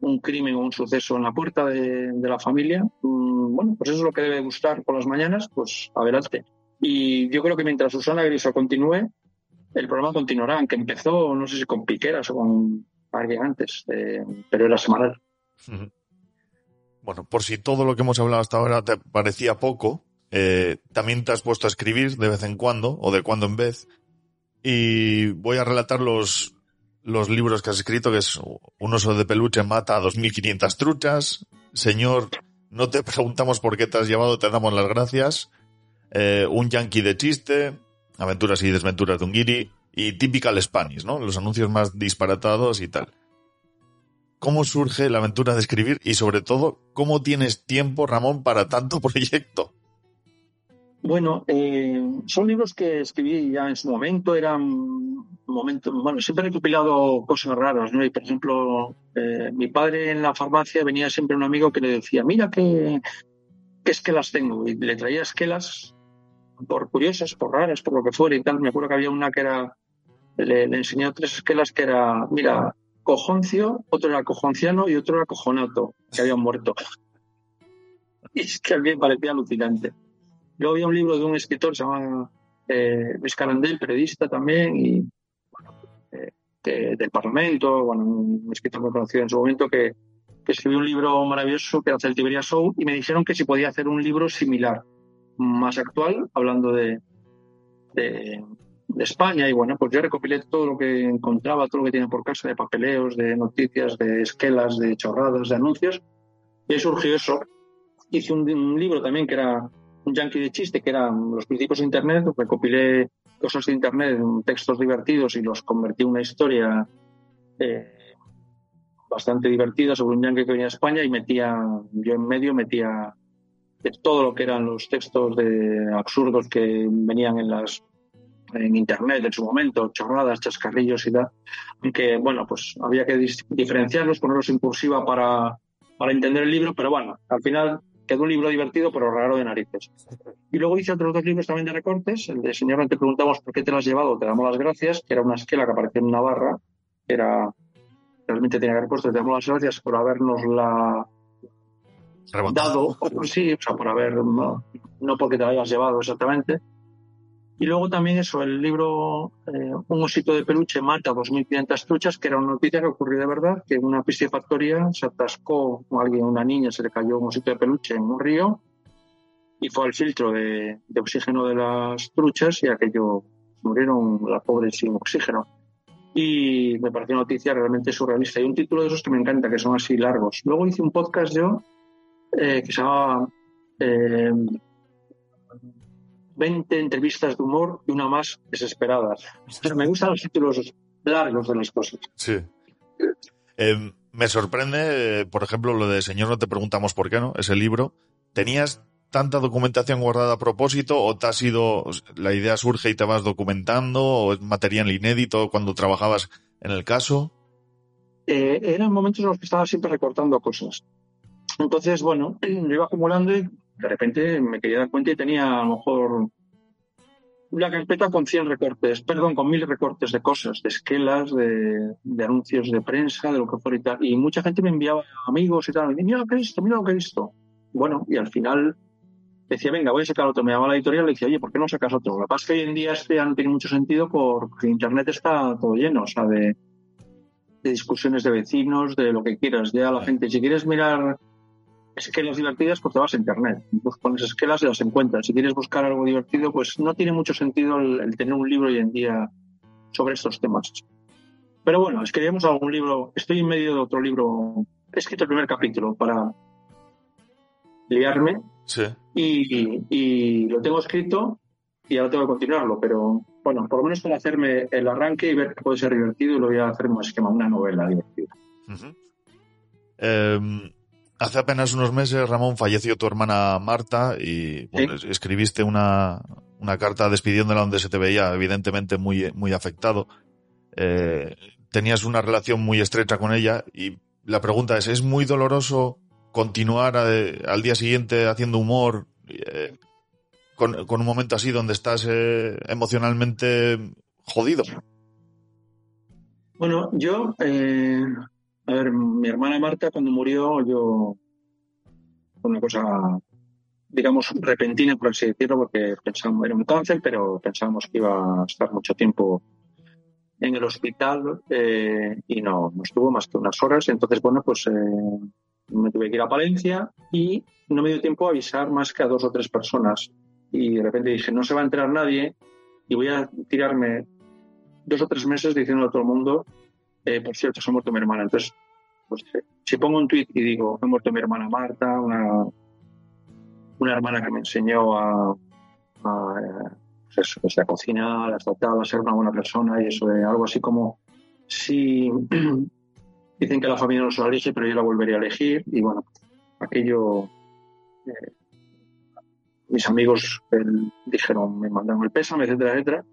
un crimen o un suceso en la puerta de, la familia, mm, bueno, pues eso es lo que debe gustar por las mañanas, pues adelante. Y yo creo que mientras Susana Griso continúe, el programa continuará, aunque empezó, no sé si con Piqueras o con alguien antes, eh, pero era semanal. Bueno, por si todo lo que hemos hablado hasta ahora te parecía poco, eh, también te has puesto a escribir de vez en cuando, o de cuando en vez, y voy a relatar los, los libros que has escrito, que es Un oso de peluche mata a 2.500 truchas, Señor, no te preguntamos por qué te has llevado, te damos las gracias, eh, Un yankee de chiste, Aventuras y desventuras de un guiri, y Typical Spanish, ¿no? Los anuncios más disparatados y tal. ¿Cómo surge la aventura de escribir y sobre todo, cómo tienes tiempo, Ramón, para tanto proyecto? Bueno, eh, son libros que escribí ya en su momento, eran momentos, bueno, siempre he recopilado cosas raras, ¿no? Y por ejemplo, eh, mi padre en la farmacia venía siempre un amigo que le decía, mira qué, qué esquelas tengo, y le traía esquelas por curiosas, por raras, por lo que fuera y tal. Me acuerdo que había una que era, le, le enseñó tres esquelas que era, mira, cojoncio, otro era cojonciano y otro era cojonato, que habían muerto. y es que a mí me parecía alucinante. Luego había un libro de un escritor, se llama eh, periodista también, y eh, del Parlamento, bueno, un escritor muy conocido en su momento, que, escribió un libro maravilloso que era Celtiberia Show, y me dijeron que si podía hacer un libro similar, más actual, hablando de, de, España, y bueno, pues yo recopilé todo lo que encontraba, todo lo que tiene por casa, de papeleos, de noticias, de esquelas, de chorradas, de anuncios, y surgió eso. Hice un libro también que era un yankee de chiste, que eran los principios de Internet, recopilé cosas de Internet, textos divertidos y los convertí en una historia eh, bastante divertida sobre un yankee que venía a España y metía, yo en medio metía todo lo que eran los textos de absurdos que venían en las en internet en su momento, chorradas, chascarrillos y tal, aunque bueno, pues había que diferenciarlos, ponerlos en cursiva para, para entender el libro, pero bueno, al final quedó un libro divertido, pero raro de narices. Y luego hice otros dos libros también de recortes. El de Señor, te preguntamos por qué te lo has llevado, te damos las gracias, que era una esquela que aparecía en una barra, era realmente tenía que puesto, te damos las gracias por habernos la dado, sí, o sea, por haber, no, no porque te la hayas llevado exactamente, y luego también eso, el libro eh, Un osito de peluche mata 2.500 truchas, que era una noticia que ocurrió de verdad, que en una piscifactoría se atascó alguien, una niña, se le cayó un osito de peluche en un río y fue al filtro de, oxígeno de las truchas y aquello murieron las pobres sin oxígeno. Y me pareció una noticia realmente surrealista. Y un título de esos que me encanta, que son así largos. Luego hice un podcast yo eh, que se llamaba... Eh, 20 entrevistas de humor y una más desesperadas. me gustan los títulos largos de las cosas. Sí. Em, me sorprende, por ejemplo, lo de Señor, no te preguntamos por qué, ¿no? Ese libro. ¿Tenías tanta documentación guardada a propósito o te ha sido, la idea surge y te vas documentando o es material inédito cuando trabajabas en el caso? Eh, eran momentos en los que estaba siempre recortando cosas. Entonces, bueno, yo iba acumulando y de repente me quería dar cuenta y tenía a lo mejor una carpeta con 100 recortes, perdón, con mil recortes de cosas, de esquelas, de, anuncios de prensa, de lo que fuera y tal. Y mucha gente me enviaba amigos y tal, y mira lo que he visto, mira lo que he visto. Bueno, y al final decía, venga, voy a sacar otro. Me llamaba la editorial y le decía, oye, ¿por qué no sacas otro? Lo que es que hoy en día este ya no tiene mucho sentido porque Internet está todo lleno, o sea, de, de discusiones de vecinos, de lo que quieras. Ya la gente, si quieres mirar esquelas divertidas, pues te vas a internet. Pues pones esquelas y las encuentras. Si quieres buscar algo divertido, pues no tiene mucho sentido el, tener un libro hoy en día sobre estos temas. Pero bueno, escribimos algún libro. Estoy en medio de otro libro. He escrito el primer capítulo para liarme. Sí. Y, y lo tengo escrito y ahora tengo que continuarlo. Pero bueno, por lo menos para hacerme el arranque y ver que puede ser divertido, y lo voy a hacer como esquema, una novela divertida. Em, hace apenas unos meses, Ramón, falleció tu hermana Marta y escribiste una, una, carta despidiéndola donde se te veía evidentemente muy, muy afectado. Eh, tenías una relación muy estrecha con ella y la pregunta es, ¿es muy doloroso continuar eh, al día siguiente haciendo humor? Eh, con, un momento así donde estás eh, emocionalmente jodido? Bueno, yo, eh, a ver, mi hermana Marta cuando murió, yo, una cosa, digamos, repentina, por así decirlo, porque pensábamos, era un cáncer, pero pensábamos que iba a estar mucho tiempo en el hospital eh, y no, no estuvo más que unas horas. Entonces, bueno, pues me tuve que ir a Palencia y no me dio tiempo a avisar más que a dos o tres personas y de repente dije, no se va a enterar nadie y voy a tirarme dos o tres meses diciendo a todo el mundo, eh, por cierto, se ha muerto mi hermana. Entonces, pues, eh, si pongo un tweet y digo, ha muerto mi hermana Marta, una, una hermana que me enseñó a, a, pues pues a cocinar, a tratar, a ser una buena persona y eso, de algo así como si dicen que la familia no se la elige, pero yo la volvería a elegir y bueno, aquello eh, mis amigos dijeron, me mandaron el pésame, etcétera, etcétera.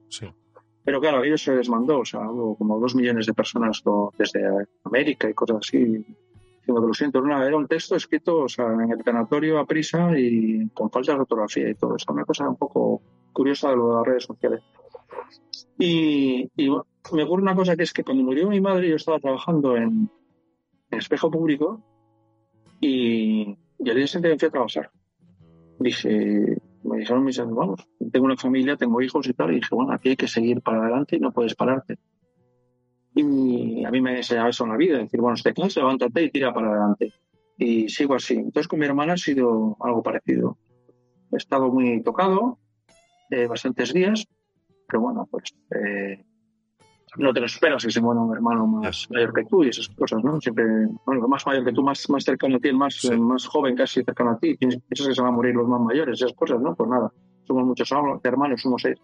Pero claro, aquello se desmandó, o sea, hubo como dos millones de personas desde América y cosas así, diciendo que lo siento. Era, un texto escrito o sea, en el canatorio a prisa y con falta de ortografía y todo. eso. una cosa un poco curiosa de lo de las redes sociales. Y, me ocurre una cosa que es que cuando murió mi madre yo estaba trabajando en, espejo público y, y al día siguiente me fui a trabajar dije, me dijeron mis hermanos, tengo una familia, tengo hijos y tal, y dije, bueno, aquí hay que seguir para adelante y no puedes pararte. Y a mí me enseñado eso en la vida, decir, bueno, si te cansas, levántate y tira para adelante. Y sigo así. Entonces con mi hermana ha sido algo parecido. He estado muy tocado, eh, bastantes días, pero bueno, pues eh, no te lo esperas que se muera un hermano más mayor que tú y esas cosas, ¿no? Siempre, bueno, más mayor que tú, más, más cercano a ti, el más, más joven casi cercano a ti, piensas que se van a morir los más mayores, esas cosas, ¿no? Pues nada, somos muchos hermanos, somos seis.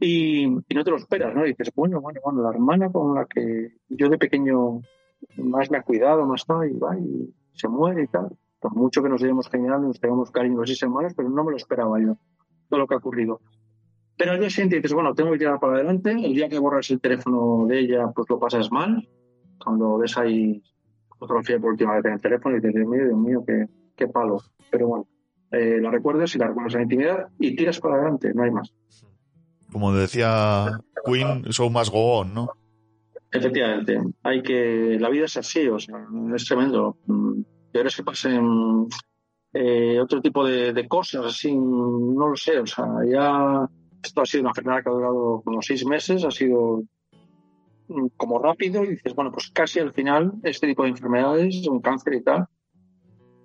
Y, y, no te lo esperas, ¿no? Y dices, bueno, bueno, bueno, la hermana con la que yo de pequeño más me ha cuidado, más tal, y va, y se muere y tal. Por mucho que nos llevemos genial, nos tengamos cariño los seis hermanos, pero no me lo esperaba yo, todo lo que ha ocurrido. Pero al día siguiente dices, bueno, tengo que tirar para adelante. El día que borras el teléfono de ella, pues lo pasas mal. Cuando ves ahí fotografía por última vez en el teléfono y dices, Dios mío, Dios mío, qué, qué palo. Pero bueno, eh, la recuerdas y la recuerdas en intimidad y tiras para adelante, no hay más. Como decía Queen, show más go on, ¿no? Efectivamente, hay que. La vida es así, o sea, es tremendo. Pero es que pasen eh, otro tipo de, de, cosas, así, no lo sé, o sea, ya esto ha sido una enfermedad que ha durado unos seis meses, ha sido mm, como rápido y dices, bueno, pues casi al final este tipo de enfermedades, un cáncer y tal,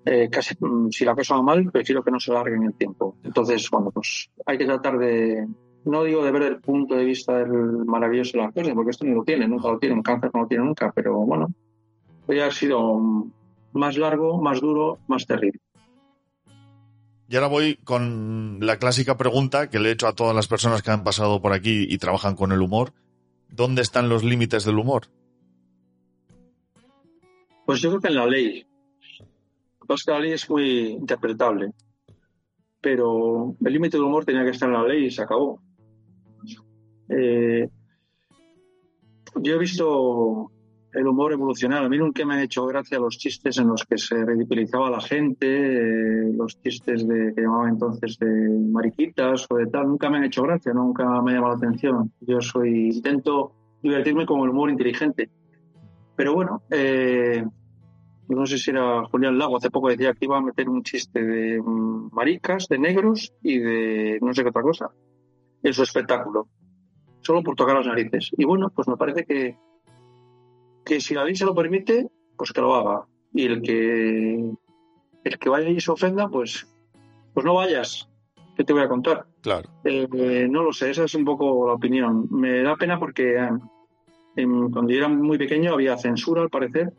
eh, casi mm, si la cosa va mal, prefiero que no se largue en el tiempo. Entonces, bueno, pues hay que tratar de, no digo de ver el punto de vista del maravilloso de las cosas, porque esto no lo tiene, nunca lo tiene, un cáncer no lo tiene nunca, pero bueno, hoy ha sido más largo, más duro, más terrible. Y ahora voy con la clásica pregunta que le he hecho a todas las personas que han pasado por aquí y trabajan con el humor. ¿Dónde están los límites del humor? Pues yo creo que en la ley. Lo que la ley es muy interpretable. Pero el límite del humor tenía que estar en la ley y se acabó. Eh, yo he visto el humor evolucionar. A mí nunca me han hecho gracia los chistes en los que se ridiculizaba a la gente, eh, los chistes de, que llamaban entonces de mariquitas o de tal. Nunca me han hecho gracia, nunca me ha llamado la atención. Yo soy, intento divertirme con el humor inteligente. Pero bueno, eh, no sé si era Julián Lago, hace poco decía que iba a meter un chiste de maricas, de negros y de no sé qué otra cosa en su espectáculo, solo por tocar las narices. Y bueno, pues me parece que, que si la ley se lo permite, pues que lo haga. Y el que el que vaya y se ofenda, pues, pues no vayas. ¿Qué te voy a contar? Claro. Eh, no lo sé, esa es un poco la opinión. Me da pena porque eh, en- cuando yo era muy pequeño había censura, al parecer,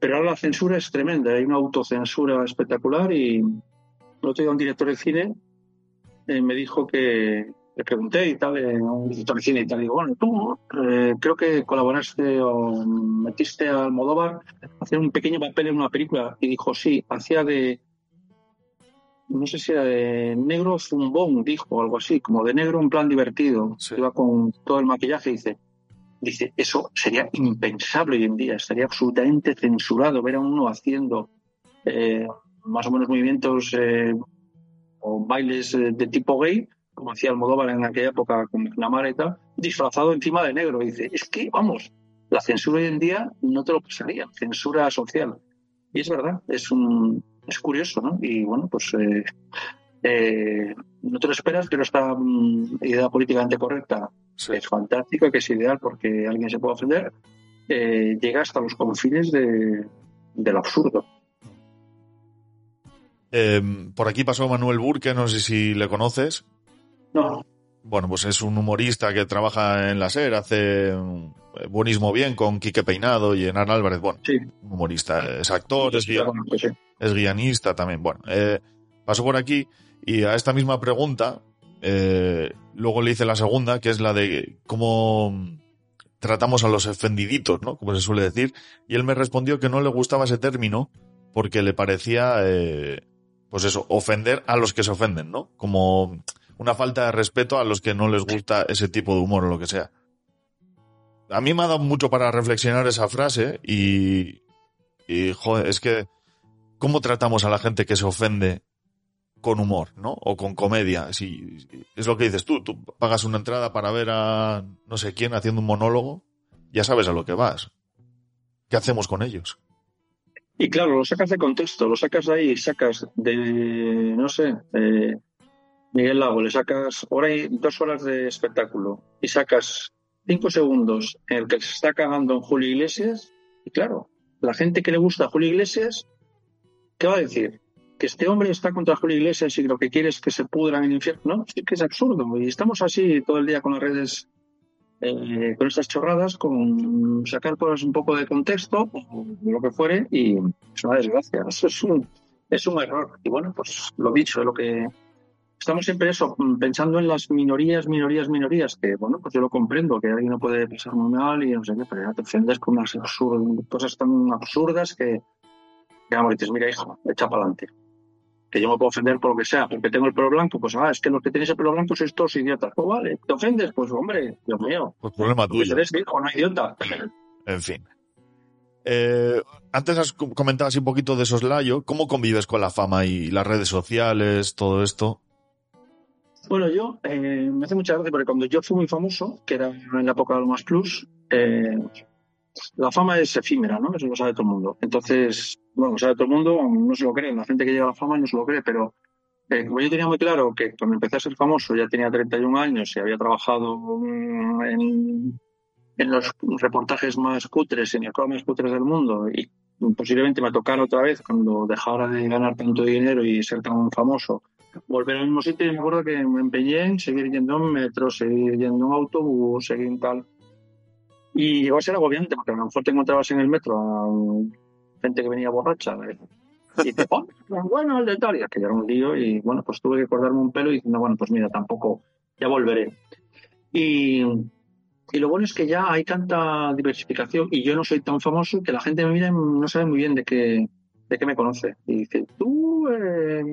pero ahora la censura es tremenda. Hay una autocensura espectacular y el otro día un director de cine eh, me dijo que le pregunté y tal, eh, a un director de cine y tal, digo, bueno, tú eh, creo que colaboraste o metiste a Almodóvar a hacer un pequeño papel en una película y dijo, sí, hacía de no sé si era de negro zumbón, dijo, algo así, como de negro en plan divertido. Sí. Iba con todo el maquillaje y dice, dice, eso sería impensable hoy en día, estaría absolutamente censurado ver a uno haciendo eh, más o menos movimientos eh, o bailes eh, de tipo gay, como hacía Almodóvar en aquella época con McNamara y tal, disfrazado encima de negro. Y dice, es que, vamos, la censura hoy en día no te lo pasaría, censura social. Y es verdad, es un es curioso, ¿no? Y bueno, pues eh, eh, no te lo esperas, pero esta mm, idea políticamente correcta Sí. es fantástica, que es ideal porque alguien se puede ofender, eh, llega hasta los confines de, del absurdo. Eh, por aquí pasó Manuel Burke, no sé si le conoces. No, Bueno, pues es un humorista que trabaja en la SER, hace eh, buenismo bien con Quique Peinado y Enar Álvarez. Bueno, sí, un humorista, es actor, es, sí, bueno, pues sí. es guionista también. Bueno, eh, pasó por aquí y a esta misma pregunta, eh, luego le hice la segunda, que es la de cómo tratamos a los ofendiditos, ¿no? Como se suele decir. Y él me respondió que no le gustaba ese término porque le parecía, eh, pues eso, ofender a los que se ofenden, ¿no? Como una falta de respeto a los que no les gusta ese tipo de humor o lo que sea. A mí me ha dado mucho para reflexionar esa frase y, y joder, es que cómo tratamos a la gente que se ofende con humor, ¿no? O con comedia. Si, es lo que dices tú, tú pagas una entrada para ver a no sé quién haciendo un monólogo, ya sabes a lo que vas. ¿Qué hacemos con ellos? Y claro, lo sacas de contexto, lo sacas de ahí, sacas de, no sé, eh, Miguel Lago, le sacas hora y dos horas de espectáculo y sacas cinco segundos en el que se está cagando en Julio Iglesias. Y claro, la gente que le gusta a Julio Iglesias, ¿qué va a decir? Que este hombre está contra Julio Iglesias y lo que quiere es que se pudran en el infierno. No, sí que es absurdo. Y estamos así todo el día con las redes eh, con estas chorradas, con sacar cosas un poco de contexto, lo que fuere, y es una desgracia. Es un, es un error. Y bueno, pues lo dicho, lo que estamos siempre eso, pensando en las minorías, minorías, minorías, que bueno, pues yo lo comprendo, que alguien no puede pasar muy mal y no sé qué, pero ya te ofendes con unas cosas tan absurdas que, que vamos, dices, mira, hijo, echa para adelante. Que yo me puedo ofender por lo que sea, porque tengo el pelo blanco, pues ah, es que los que tenéis el pelo blanco sois todos idiotas. Pues vale, ¿te ofendes? Pues hombre, Dios mío. Pues problema Pues tuyo. eres viejo, no idiota. En fin. Eh, antes has com- comentado así un poquito de soslayo. ¿Cómo convives con la fama y las redes sociales, todo esto? Bueno, yo eh, me hace mucha gracia porque cuando yo fui muy famoso, que era en la época de más plus, eh, la fama es efímera, ¿no? Eso lo sabe todo el mundo. Entonces, bueno, lo sabe todo el mundo, no se lo cree, la gente que llega a la fama no se lo cree, pero eh, como yo tenía muy claro que cuando empecé a ser famoso ya tenía 31 años y había trabajado en, en los reportajes más cutres, en el programa más cutres del mundo y posiblemente me tocara otra vez cuando dejara de ganar tanto dinero y ser tan famoso volver al mismo sitio y me acuerdo que me empeñé en seguir yendo en metro, seguir yendo en autobús, seguir en tal. Y llegó a ser agobiante porque a lo mejor te encontrabas en el metro a gente que venía borracha ¿eh? y te oh, bueno, el de tal, y aquello era un lío y bueno, pues tuve que cortarme un pelo y diciendo, bueno, pues mira, tampoco, ya volveré. Y, y lo bueno es que ya hay tanta diversificación y yo no soy tan famoso que la gente me mira y no sabe muy bien de qué, de qué me conoce. Y dice, tú eh,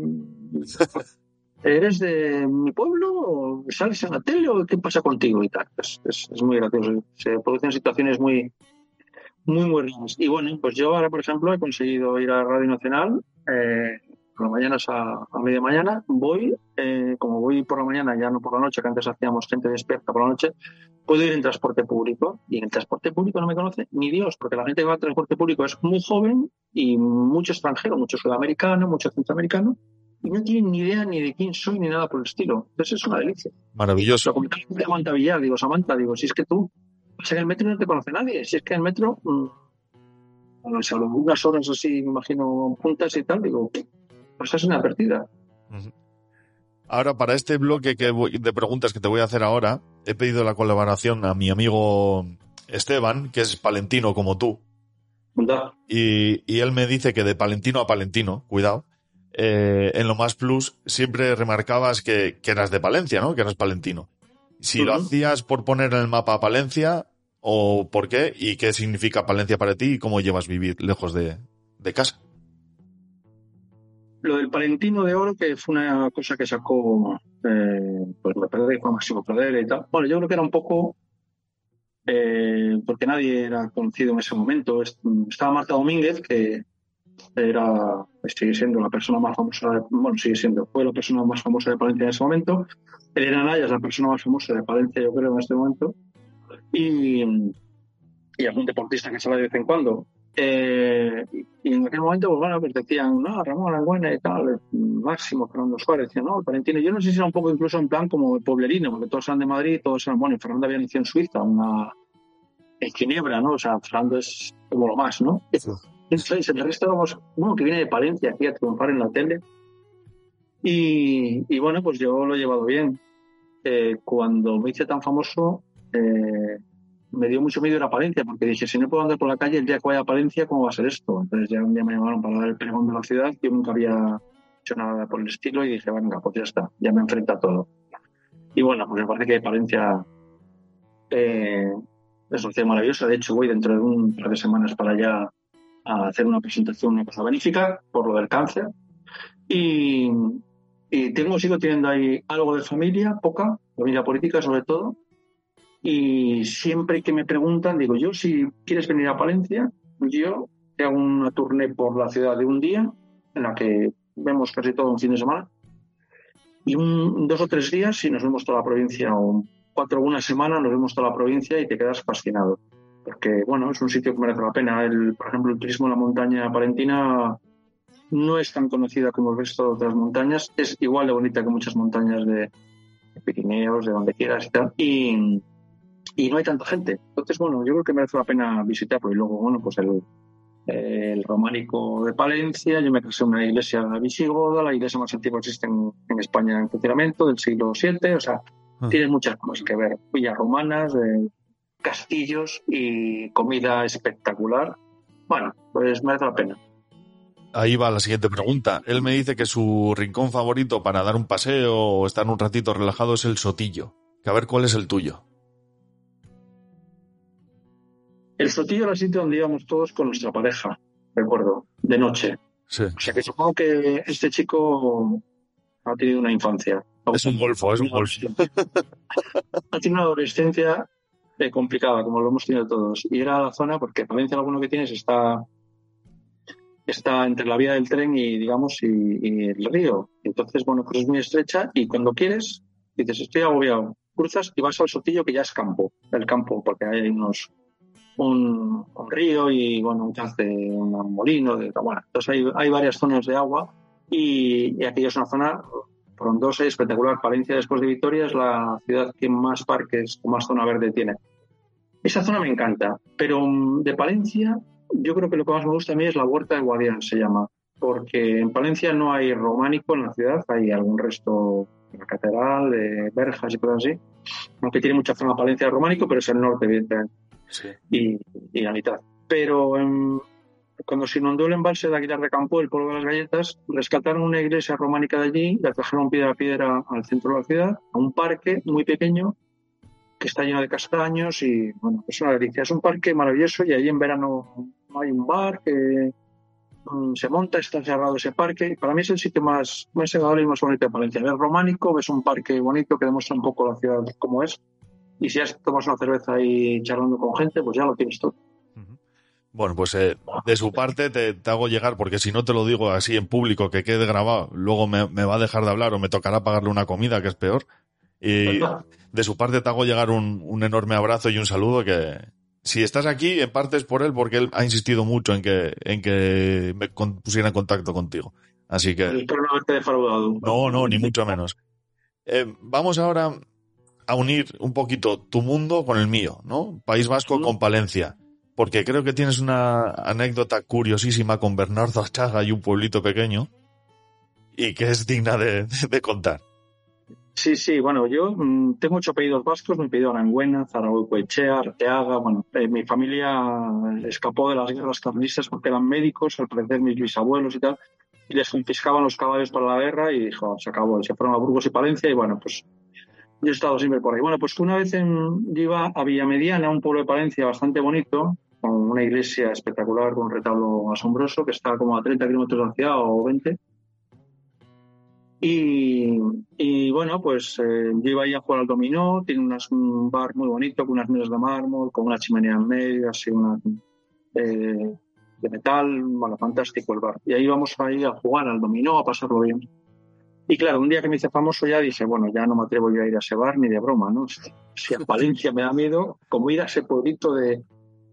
eres de mi pueblo sales en la tele o qué pasa contigo y tal. Es muy gracioso. Se producen situaciones muy, muy, muy raras. Y bueno, pues yo ahora, por ejemplo, he conseguido ir a Radio Nacional. Eh, por las mañanas a, a media mañana voy, eh, como voy por la mañana, ya no por la noche, que antes hacíamos gente despierta por la noche, puedo ir en transporte público y en el transporte público no me conoce ni Dios, porque la gente que va al transporte público es muy joven y mucho extranjero, mucho sudamericano, mucho centroamericano y no tienen ni idea ni de quién soy ni nada por el estilo. Entonces es una delicia. Maravilloso. Lo comenté a Samantha Villar, digo, Samantha, digo, si es que tú O sea, en el metro no te conoce nadie. Si es que en el metro, mm, bueno, salvo unas horas así, me imagino, juntas y tal, digo, pues es una partida. Ahora, para este bloque que voy- de preguntas que te voy a hacer ahora, he pedido la colaboración a mi amigo Esteban, que es palentino como tú, y él me dice que de palentino a palentino, cuidado, eh, en lo más plus siempre remarcabas que, que eras de Palencia, ¿no? Que eras palentino. Si lo hacías por poner en el mapa Palencia, o por qué, y qué significa Palencia para ti, y cómo llevas vivir lejos de, de casa. Lo del Palentino de Oro, que fue una cosa que sacó, eh, pues me que fue Máximo Pradera y tal. Bueno, yo creo que era un poco, eh, porque nadie era conocido en ese momento. Es- Estaba Marta Domínguez, que era, sigue siendo la persona más famosa, de- bueno, sigue siendo, fue la persona más famosa de Palencia en ese momento. Elena Naya es la persona más famosa de Palencia, yo creo, en este momento. Y, y algún deportista que sale de vez en cuando. Eh, y en aquel momento, pues bueno, pues decían, no, Ramón Argüena y tal, Máximo, Fernando Suárez, decían, no, Palentino. Yo no sé si era un poco incluso en plan como el pueblerino, porque todos eran de Madrid, todos eran, bueno, y Fernando había nacido en Suiza, una, en Ginebra, ¿no? O sea, Fernando es como lo más, ¿no? Entonces, el resto éramos, bueno, que viene de Palencia aquí a triunfar en la tele. Y, y bueno, pues yo lo he llevado bien. Eh, cuando me hice tan famoso, eh, me dio mucho miedo ir a Palencia, porque dije, si no puedo andar por la calle el día que vaya a Palencia, ¿cómo va a ser esto? Entonces ya un día me llamaron para dar el pregón de la ciudad, yo nunca había hecho nada por el estilo y dije, venga, pues ya está, ya me enfrenta a todo. Y bueno, pues me parece que Palencia eh, es una ciudad maravillosa, de hecho voy dentro de un par de semanas para allá a hacer una presentación, una cosa benéfica por lo del cáncer. Y, y tengo, sigo teniendo ahí algo de familia, poca, familia política sobre todo. Y siempre que me preguntan, digo, yo si quieres venir a Palencia, yo te hago una tournée por la ciudad de un día, en la que vemos casi todo un fin de semana. Y un, dos o tres días, si nos vemos toda la provincia, o cuatro o una semana, nos vemos toda la provincia y te quedas fascinado porque bueno, es un sitio que merece la pena. El, por ejemplo, el turismo en la montaña palentina no es tan conocida como el resto de otras montañas, es igual de bonita que muchas montañas de, de Pirineos, de donde quieras y tal, y, y no hay tanta gente. Entonces, bueno, yo creo que merece la pena visitarlo. Y luego, bueno, pues el, el románico de Palencia, yo me casé en una iglesia visigoda, la iglesia más antigua que existe en, en España en funcionamiento, del siglo VII, o sea, Ah. tienes muchas cosas que ver. Villas romanas, de castillos y comida espectacular. Bueno, pues merece la pena. Ahí va la siguiente pregunta. Él me dice que su rincón favorito para dar un paseo o estar un ratito relajado es el sotillo. Que a ver cuál es el tuyo. El sotillo era el sitio donde íbamos todos con nuestra pareja, recuerdo, de noche. Sí. O sea que supongo que este chico ha tenido una infancia. Es un golfo, es un golfo. ha tenido una adolescencia eh, complicada, como lo hemos tenido todos. Y era la zona, porque Palencia bueno que tienes está está entre la vía del tren y digamos y, el río. Entonces, bueno, pues es muy estrecha y cuando quieres, dices, estoy agobiado, cruzas y vas al sotillo que ya es campo, el campo, porque hay unos un, río y bueno, un cance, un molino, de, bueno, entonces hay, hay varias zonas de agua y, y aquello es una zona frondosa y espectacular. Palencia, después de Vitoria, es la ciudad que más parques o más zona verde tiene. Esa zona me encanta, pero mm, de Palencia, yo creo que lo que más me gusta a mí es la Huerta de Guadián, se llama, porque en Palencia no hay románico en la ciudad, hay algún resto de la catedral, de verjas y cosas así, aunque tiene mucha zona Palencia de románico, pero es el norte, evidentemente Sí. y, y la mitad. Pero em, cuando se inundó el embalse de Aguilar de Campo, el pueblo de las galletas, rescataron una iglesia románica de allí, la trajeron piedra a piedra al centro de la ciudad, a un parque muy pequeño que está lleno de castaños y bueno, es una delicia. Es un parque maravilloso y allí en verano hay un bar que mm, se monta, está cerrado ese parque. Para mí es el sitio más, más agradable y más bonito de Palencia. Ves románico, ves un parque bonito que demuestra un poco la ciudad como es. Y si ya tomas una cerveza ahí charlando con gente, pues ya lo tienes todo. Bueno, pues eh, de su parte te, te, hago llegar, porque si no te lo digo así en público, que quede grabado, luego me, me, va a dejar de hablar o me tocará pagarle una comida, que es peor. Y de su parte te hago llegar un, un enorme abrazo y un saludo que, si estás aquí, en parte es por él, porque él ha insistido mucho en que, en que me pusiera en contacto contigo. Así que. No, no, ni mucho menos. Eh, vamos ahora a unir un poquito tu mundo con el mío, ¿no? País Vasco con Palencia. Porque creo que tienes una anécdota curiosísima con Bernardo Achaga y un pueblito pequeño y que es digna de, contar. Sí, sí, bueno, yo mm, tengo ocho apellidos vascos, mi apellido Aranguena, Zaragoza, Arteaga, bueno, eh, mi familia escapó de las guerras carlistas porque eran médicos, al parecer mis bisabuelos y tal, y les confiscaban los caballos para la guerra y dijo, se acabó, se fueron a Burgos y Palencia y bueno, pues yo he estado siempre por ahí. Bueno, pues una vez en, iba a Villamediana, un pueblo de Palencia bastante bonito, con una iglesia espectacular, con un retablo asombroso, que está como a 30 kilómetros de la o 20, y, y, bueno, pues eh, iba ahí a jugar al dominó, tiene unas, un bar muy bonito, con unas mesas de mármol, con una chimenea en medio, así una eh, de metal, bueno, fantástico el bar. Y ahí íbamos ahí a jugar al dominó, a pasarlo bien. Y claro, un día que me hice famoso ya dije, bueno, ya no me atrevo yo a ir a ese bar ni de broma, ¿no? Si a Palencia me da miedo, como ir a ese pueblito de,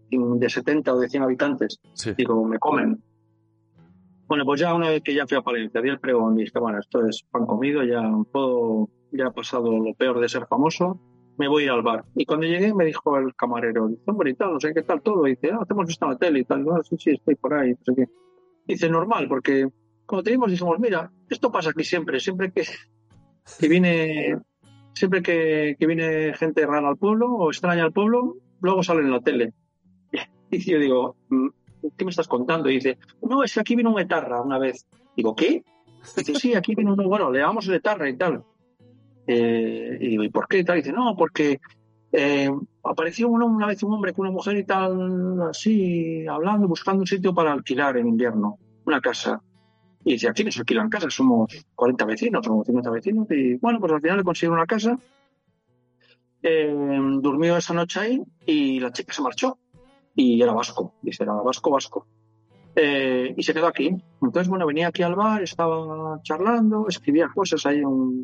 de 70 o de 100 habitantes, Sí. digo, me comen. Bueno, pues ya una vez que ya fui a Palencia, di el pregón y dije, bueno, esto es pan comido, ya puedo, ya ha pasado lo peor de ser famoso, me voy a ir al bar. Y cuando llegué me dijo el camarero, dice, hombre, y tal, no sé qué tal todo. Y dice, ah, te hemos visto en la tele y tal. Ah, sí, sí, estoy por ahí, no sé qué. Dice, normal, porque cuando te dijimos, mira, esto pasa aquí siempre, siempre que, que viene, siempre que, que viene gente rara al pueblo o extraña al pueblo, luego sale en la tele. Y yo digo, "Mm, ¿qué me estás contando? Y dice, no, es que aquí vino un etarra una vez. Digo, ¿qué? Dice, sí, aquí vino uno, bueno, le llamamos el etarra y tal. Eh, y digo, ¿y por qué? Y tal, dice, no, porque eh, apareció uno, una vez un hombre con una mujer y tal, así, hablando, buscando un sitio para alquilar en invierno, una casa. Y dice, aquí nos alquilan casas, somos 40 vecinos, somos 50 vecinos. Y bueno, pues al final le consiguieron una casa. Eh, durmió esa noche ahí y la chica se marchó. Y era vasco, dice, era vasco, vasco. Eh, y se quedó aquí. Entonces, bueno, venía aquí al bar, estaba charlando, escribía cosas ahí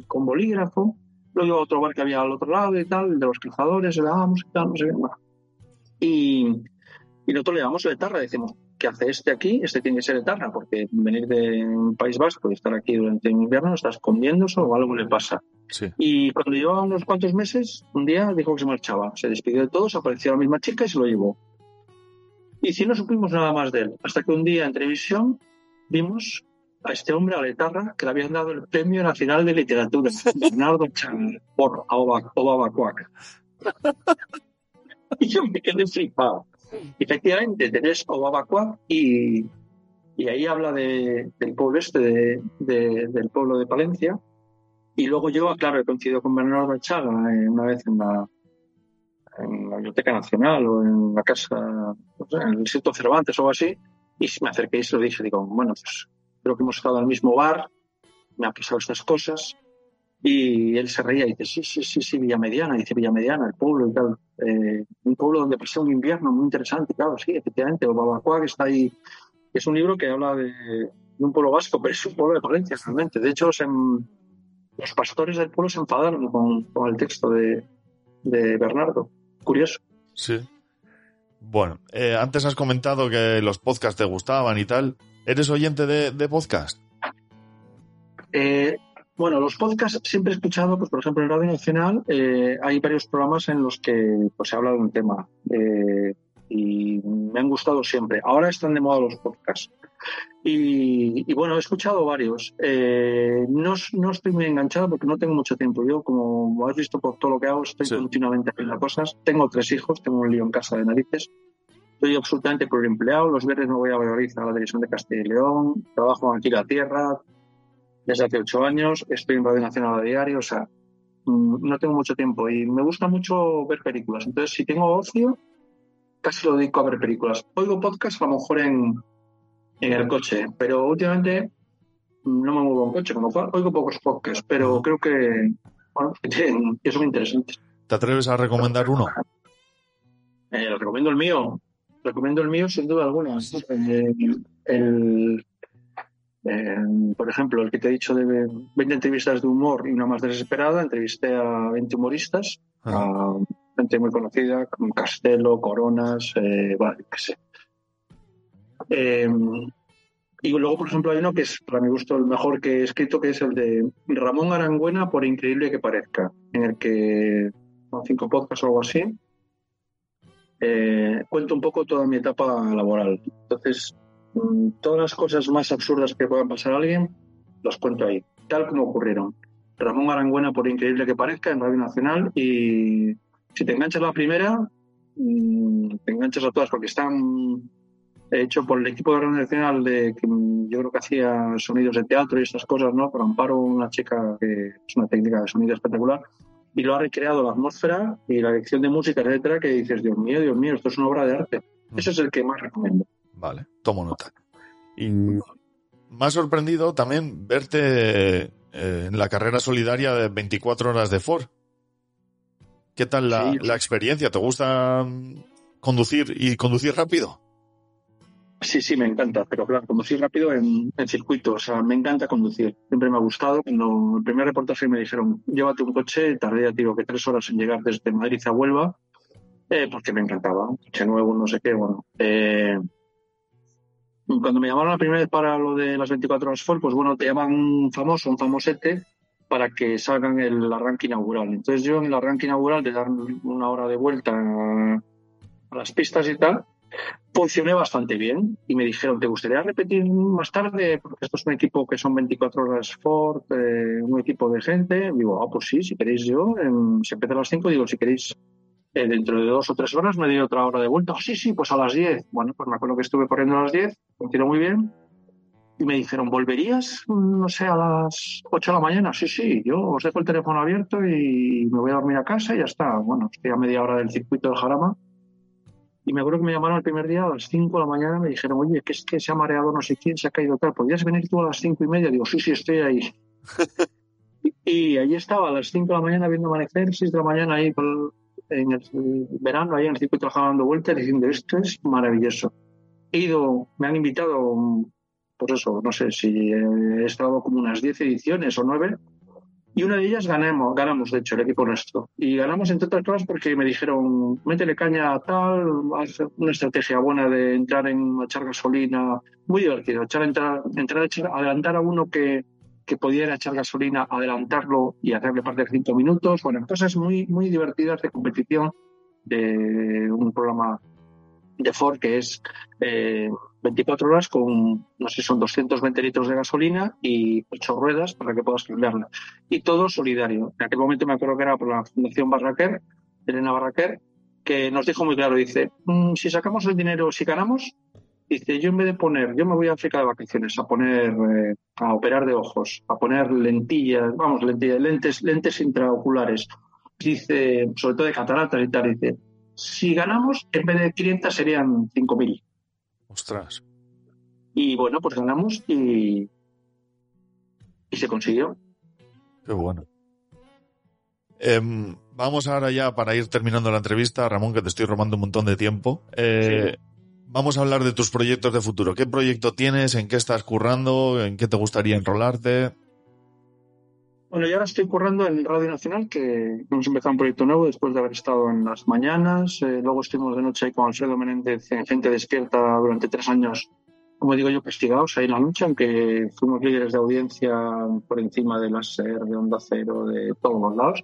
con bolígrafo. Luego iba a otro bar que había al otro lado y tal, de los cazadores, le dábamos y tal, no sé qué. Bueno. Y, nosotros le damos el etarra, decimos, ¿qué hace este aquí? Este tiene que ser etarra, porque venir de un País Vasco y estar aquí durante el invierno, está escondiéndose o algo le pasa. Sí. Y cuando llevaba unos cuantos meses, un día dijo que se marchaba. Se despidió de todos, apareció la misma chica y se lo llevó. Y si no supimos nada más de él. Hasta que un día en televisión vimos a este hombre, a Letarra, que le habían dado el Premio Nacional de Literatura, Bernardo Chan, por Obabacuac. y yo me quedé flipado. Efectivamente, tenés Obabacuac y, y ahí habla de, del pueblo este, de, de- del pueblo de Palencia. Y luego yo, claro, he coincidido con Bernardo Chaga eh, una vez en la, en la Biblioteca Nacional o en la casa, en el Instituto Cervantes o algo así, y me acerqué y se lo dije, digo, bueno, pues creo que hemos estado el mismo bar, me ha pasado estas cosas, y él se reía y dice, sí, sí, sí, sí, Villamediana, dice Villamediana, el pueblo y tal, eh, un pueblo donde pasé un invierno muy interesante, claro, sí, efectivamente, o Babacuá, que está ahí, es un libro que habla de, de un pueblo vasco, pero es un pueblo de Palencia realmente, de hecho, se, los pastores del pueblo se enfadaron con, con el texto de, de Bernardo, curioso. Sí. Bueno, eh, antes has comentado que los podcasts te gustaban y tal. ¿Eres oyente de, de podcast? Eh, bueno, los podcasts siempre he escuchado, pues por ejemplo en Radio Nacional eh, hay varios programas en los que pues, se habla de un tema eh, y me han gustado siempre. Ahora están de moda los podcasts. Y, y bueno, he escuchado varios. Eh, no, no estoy muy enganchado porque no tengo mucho tiempo. Yo, como has visto por todo lo que hago, estoy Sí. continuamente haciendo cosas. Tengo tres hijos, tengo un lío en casa de narices. Soy absolutamente pluriempleado. Los viernes me voy a Valladolid a la televisión de Castilla y León. Trabajo aquí la tierra desde hace ocho años. Estoy en Radio Nacional a diario. O sea, mm, no tengo mucho tiempo y me gusta mucho ver películas. Entonces, si tengo ocio, casi lo dedico a ver películas. Oigo podcast a lo mejor en, en el coche, pero últimamente no me muevo en coche, cual oigo pocos podcasts, pero creo que, bueno, que son interesantes. ¿Te atreves a recomendar uno? Eh, recomiendo el mío. Recomiendo el mío sin duda alguna. Eh, el, eh, por ejemplo, el que te he dicho de 20 entrevistas de humor y una más desesperada. Entrevisté a 20 humoristas, a gente muy conocida, como Castelo, Coronas, eh, bueno, qué sé. Eh, Y luego, por ejemplo, hay uno que es, para mi gusto, el mejor que he escrito, que es el de Ramón Arangüena, por increíble que parezca, en el que, son cinco podcasts o algo así, eh, cuento un poco toda mi etapa laboral. Entonces, todas las cosas más absurdas que puedan pasar a alguien, las cuento ahí, tal como ocurrieron. Ramón Arangüena, por increíble que parezca, en Radio Nacional, y si te enganchas la primera, mm, te enganchas a todas, porque están hecho por el equipo de Radio Nacional, de, que yo creo que hacía sonidos de teatro y estas cosas, ¿no? Por Amparo, una chica que es una técnica de sonido espectacular, y lo ha recreado la atmósfera y la lección de música, etcétera, que dices, Dios mío, Dios mío, esto es una obra de arte. Mm. Ese es el que más recomiendo. Vale, tomo nota. Y me ha sorprendido también verte eh, en la carrera solidaria de 24 horas de Ford. ¿Qué tal la, Sí. la experiencia? ¿Te gusta mm, conducir y conducir rápido? Sí, sí, me encanta, pero claro, conducir rápido en, en circuito, o sea, me encanta conducir. Siempre me ha gustado. Cuando el primer reportaje me dijeron, llévate un coche, tardé, digo, que tres horas en llegar desde Madrid a Huelva, eh, porque me encantaba. Un coche nuevo, no sé qué, bueno. Eh, cuando me llamaron la primera vez para lo de las 24 horas Ford, pues bueno, te llaman un famoso, un famosete, para que salgan el arranque inaugural. Entonces yo en el arranque inaugural de dar una hora de vuelta a, las pistas y tal, funcioné bastante bien y me dijeron, ¿te gustaría repetir más tarde? Porque esto es un equipo que son 24 horas Ford, eh, un equipo de gente. Digo, ah, pues sí, si queréis yo, si empieza a las 5, digo, si queréis eh, dentro de dos o tres horas me doy otra hora de vuelta. Ah, sí, sí, pues a las 10. Bueno, pues me acuerdo que estuve corriendo a las 10, funcionó muy bien. Y me dijeron, ¿volverías, no sé, a las 8 de la mañana? Sí, sí, yo os dejo el teléfono abierto y me voy a dormir a casa y ya está. Bueno, estoy a media hora del circuito del Jarama. Y me acuerdo que me llamaron el primer día a las 5 de la mañana me dijeron, oye, que es que se ha mareado no sé quién, se ha caído tal, ¿podrías venir tú a las 5 y media? Digo, sí, sí, estoy ahí. y, y allí estaba a las 5 de la mañana viendo amanecer, 6 de la mañana ahí con- en el verano, ahí en el circuito trabajando dando vueltas, diciendo, esto es maravilloso. He ido, me han invitado, pues eso, no sé si he estado como unas 10 ediciones o 9, y una de ellas ganamos, ganamos, de hecho, el equipo nuestro. Y ganamos entre otras cosas porque me dijeron, métele caña a tal, haz una estrategia buena de entrar en echar gasolina, muy divertido, echar, entrar, entrar echar- adelantar a uno que, que podía ir a echar gasolina, adelantarlo y hacerle perder cinco minutos. Bueno, cosas muy, muy divertidas de competición de un programa de Ford que es eh, 24 horas con, no sé, son 220 litros de gasolina y 8 ruedas para que puedas cambiarla. Y todo solidario. En aquel momento me acuerdo que era por la Fundación Barraquer, Elena Barraquer, que nos dijo muy claro, dice, "Mm, si sacamos el dinero, si ganamos, dice, yo en vez de poner, yo me voy a África de vacaciones a poner, eh, a operar de ojos, a poner lentillas, vamos, lentillas, lentes, lentes intraoculares, dice, sobre todo de cataratas y tal, dice, si ganamos, en vez de 500 serían 5.000. Ostras. Y bueno, pues ganamos y, y se consiguió. Qué bueno. Em, vamos ahora ya para ir terminando la entrevista, Ramón, que te estoy robando un montón de tiempo. Eh, Vamos a hablar de tus proyectos de futuro. ¿Qué proyecto tienes? ¿En qué estás currando? ¿En qué te gustaría enrolarte? Bueno, yo ahora estoy currando en Radio Nacional, que hemos empezado un proyecto nuevo después de haber estado en las mañanas. Eh, luego estuvimos de noche ahí con Alfredo Menéndez en Gente Despierta durante tres años, como digo yo, castigados ahí en la noche, aunque fuimos líderes de audiencia por encima de la SER, de Onda Cero, de todos los lados.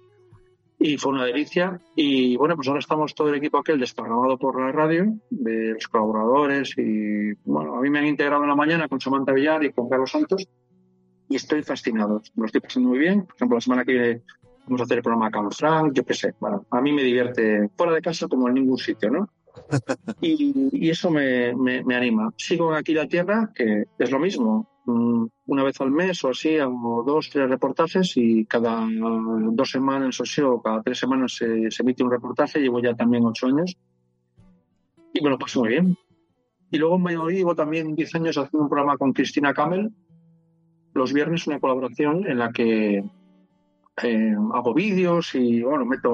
Y fue una delicia. Y bueno, pues ahora estamos todo el equipo aquel desprogramado por la radio, de los colaboradores. Y bueno, a mí me han integrado en la mañana con Samantha Villar y con Carlos Santos y estoy fascinado. Me lo estoy pasando muy bien. Por ejemplo, la semana que viene vamos a hacer el programa con Frank, yo qué sé. Bueno, a mí me divierte fuera de casa como en ningún sitio, ¿no? Y, y eso me, me, me anima. Sigo aquí la tierra, que es lo mismo. Mm, Una vez al mes o así hago dos, tres reportajes y cada dos semanas o o cada tres semanas se, emite un reportaje. Llevo ya también ocho años y me lo paso muy bien. Y luego Valladolid llevo también 10 años haciendo un programa con Cristina Camel, los viernes una colaboración en la que eh, hago vídeos y bueno, meto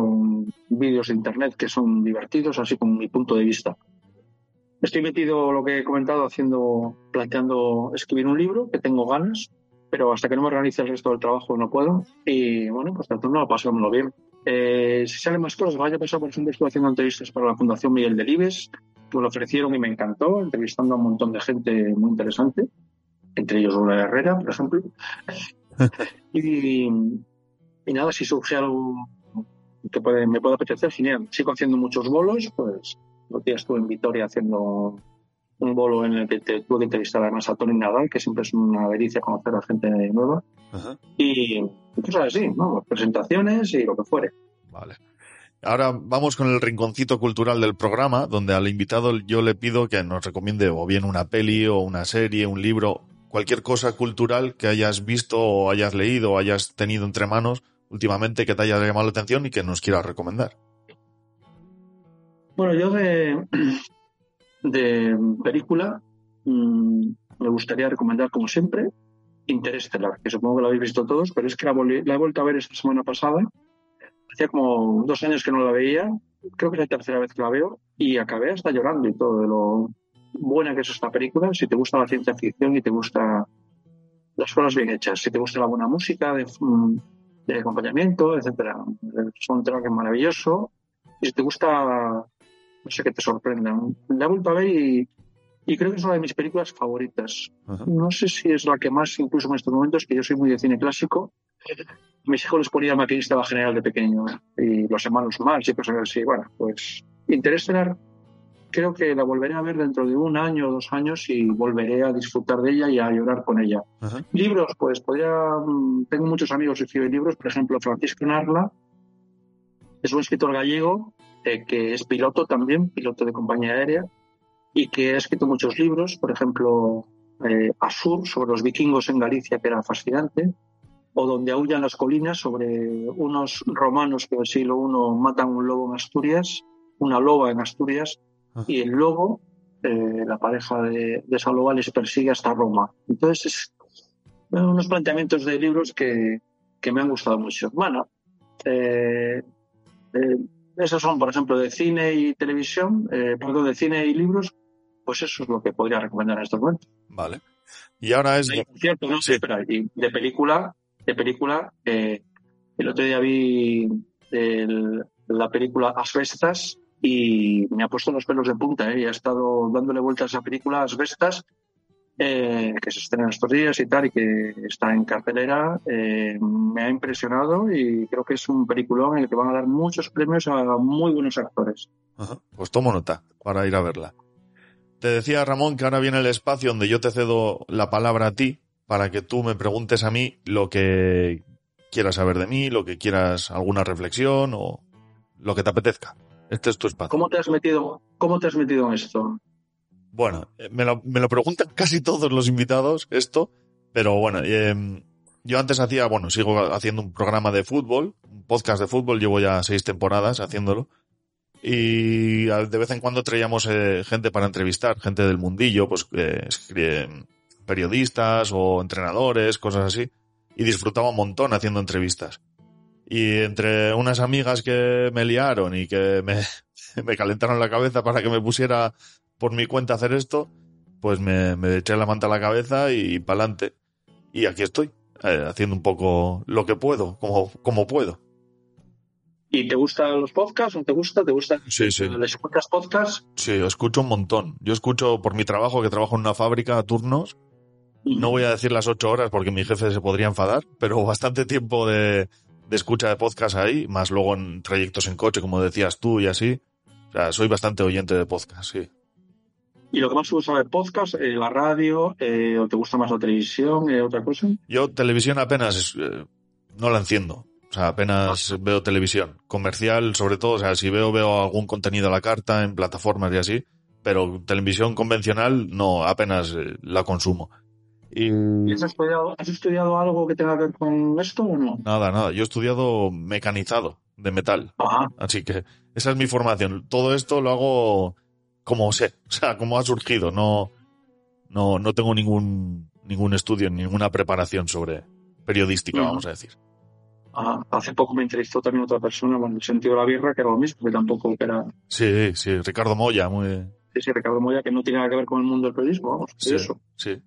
vídeos de internet que son divertidos, así con mi punto de vista. Estoy metido, lo que he comentado, haciendo, planteando escribir un libro, que tengo ganas, pero hasta que no me organice el resto del trabajo no puedo. Y bueno, pues tanto no, pasámoslo bien. Eh, si salen más cosas, vaya pasado, por ejemplo, estoy haciendo entrevistas para la Fundación Miguel Delibes, me lo ofrecieron y me encantó, entrevistando a un montón de gente muy interesante. entre ellos Lola Herrera, por ejemplo. y, y nada, si surge algo que puede, me puede apetecer, genial. Sigo haciendo muchos bolos, pues los días estuve en Vitoria haciendo un bolo en el que te, tuve que entrevistar además a Tony Nadal, que siempre es una delicia conocer a gente nueva. Ajá. Y cosas así, ¿no? Presentaciones y lo que fuere. Vale. Ahora vamos con el rinconcito cultural del programa, donde al invitado yo le pido que nos recomiende o bien una peli o una serie, un libro, cualquier cosa cultural que hayas visto o hayas leído o hayas tenido entre manos últimamente que te haya llamado la atención y que nos quieras recomendar. Bueno, yo de, película mmm, me gustaría recomendar, como siempre, Interestelar, que supongo que lo habéis visto todos, pero es que la, la he vuelto a ver esta semana pasada. Hacía como dos años que no la veía, creo que es la tercera vez que la veo, y acabé hasta llorando y todo de lo buena que es esta película. Si te gusta la ciencia ficción y te gusta las cosas bien hechas, si te gusta la buena música de, de acompañamiento, etcétera. Son un track maravilloso. Y si te gusta, no sé qué te sorprenda. La he vuelto a ver y, y creo que es una de mis películas favoritas. Ajá. No sé si es la que más, incluso en estos momentos, que yo soy muy de cine clásico. Mis hijos les ponía maquinista general de pequeño y los hermanos más y cosas así. Bueno, pues Interestelar creo que la volveré a ver dentro de un año o dos años y volveré a disfrutar de ella y a llorar con ella. Ajá. Libros, pues podría. mm, Tengo muchos amigos que escriben libros, por ejemplo, Francisco Narla es un escritor gallego eh, que es piloto también, piloto de compañía aérea, y que ha escrito muchos libros, por ejemplo, eh, Asur, sobre los vikingos en Galicia, que era fascinante, o Donde aullan las colinas, sobre unos romanos que en el siglo I matan un lobo en Asturias, una loba en Asturias, Ah. y el lobo, eh, la pareja de, de esa loba, les persigue hasta Roma. Entonces, es bueno, unos planteamientos de libros que, que me han gustado mucho. Bueno, eh, eh, esos son, por ejemplo, de cine y televisión, eh, perdón, de cine y libros, pues eso es lo que podría recomendar en estos momentos. Vale. Y ahora es... Cierto, no Sí. espera, y de película, de película, eh, el otro día vi el- la película Asbestas y me ha puesto los pelos de punta, ¿eh? y ha estado dándole vueltas a esa película Asbestas, eh, que se estrena estos días y tal, y que está en cartelera, eh, me ha impresionado y creo que es un peliculón en el que van a dar muchos premios a muy buenos actores. Ajá. Pues tomo nota para ir a verla. Te decía Ramón que ahora viene el espacio donde yo te cedo la palabra a ti para que tú me preguntes a mí lo que quieras saber de mí, lo que quieras, alguna reflexión o lo que te apetezca. Este es tu espacio. ¿Cómo te has metido, cómo te has metido en esto? Bueno, eh, me lo, me lo preguntan casi todos los invitados esto, pero bueno, eh, yo antes hacía, bueno, sigo haciendo un programa de fútbol, un podcast de fútbol, llevo ya seis temporadas haciéndolo, y de vez en cuando traíamos eh, gente para entrevistar, gente del mundillo, pues eh, periodistas o entrenadores, cosas así, y disfrutaba un montón haciendo entrevistas. Y entre unas amigas que me liaron y que me, me calentaron la cabeza para que me pusiera por mi cuenta hacer esto, pues me, me eché la manta a la cabeza y pa'lante. Y aquí estoy, eh, haciendo un poco lo que puedo, como, como puedo. ¿Y te gustan los podcasts? ¿No te gusta? ¿Te gusta? Sí, sí. ¿Les escuchas podcasts? Sí, escucho un montón. Yo escucho por mi trabajo, que trabajo en una fábrica a turnos. No voy a decir las ocho horas porque mi jefe se podría enfadar, pero bastante tiempo de, de escucha de podcast ahí, más luego en trayectos en coche, como decías tú y así. O sea, soy bastante oyente de podcast, sí. ¿Y lo que más gusta de podcast? Eh, ¿La radio? Eh, ¿O te gusta más la televisión? Eh, ¿Otra cosa? Yo televisión apenas eh, no la enciendo. O sea, apenas veo televisión. Comercial, sobre todo. O sea, si veo, veo algún contenido a la carta en plataformas y así. Pero televisión convencional, no, apenas la consumo. Y ¿Y has estudiado, has estudiado algo que tenga que ver con esto o no? nada, nada. Yo he estudiado mecanizado de metal. Ajá. Así que esa es mi formación. Todo esto lo hago como sé. O sea, como ha surgido. No, no, no tengo ningún, ningún estudio, ninguna preparación sobre periodística, vamos a decir. Ajá. Hace poco me entrevistó también otra persona, bueno, el sentido de la birra, que era lo mismo, que tampoco era... Sí, sí, Ricardo Moya, muy... Sí, sí, Ricardo Moya, que no tiene nada que ver con el mundo del periodismo, vamos. Sí, Eso. sí.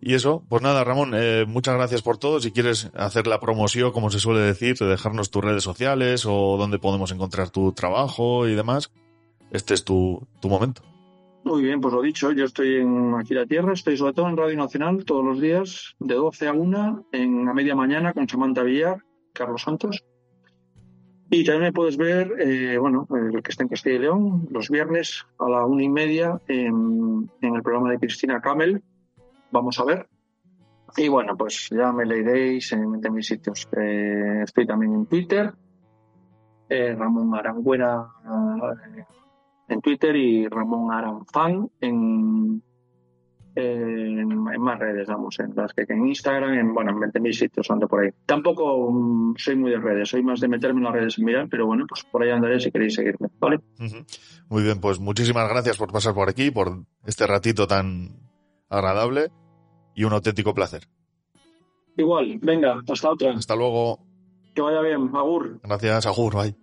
Y eso, pues nada, Ramón, eh, muchas gracias por todo. Si quieres hacer la promoción, como se suele decir, de dejarnos tus redes sociales o dónde podemos encontrar tu trabajo y demás, este es tu, tu momento. Muy bien, pues lo dicho, yo estoy en aquí la tierra, estoy sobre todo en Radio Nacional todos los días, de 12 a 1, en a media mañana con Samantha Villar, Carlos Santos. Y también me puedes ver, eh, bueno, el que está en Castilla y León, los viernes a la una y media en, el programa de Cristina Camel. Vamos a ver. Y bueno, pues ya me leeréis en, mis sitios. Eh, estoy también en Twitter, eh, Ramón Arangüena eh, en Twitter y Ramón Aranfan en, en, en más redes, vamos, en las que en Instagram, en bueno, en 20.000 sitios ando por ahí. Tampoco mm, soy muy de redes, soy más de meterme en las redes y mirar, pero bueno, pues por ahí andaré si queréis seguirme, ¿vale? Muy bien, pues muchísimas gracias por pasar por aquí, por este ratito tan agradable y un auténtico placer. Igual, venga, hasta otra. Hasta luego. Que vaya bien, Agur. Gracias, Agur, bye.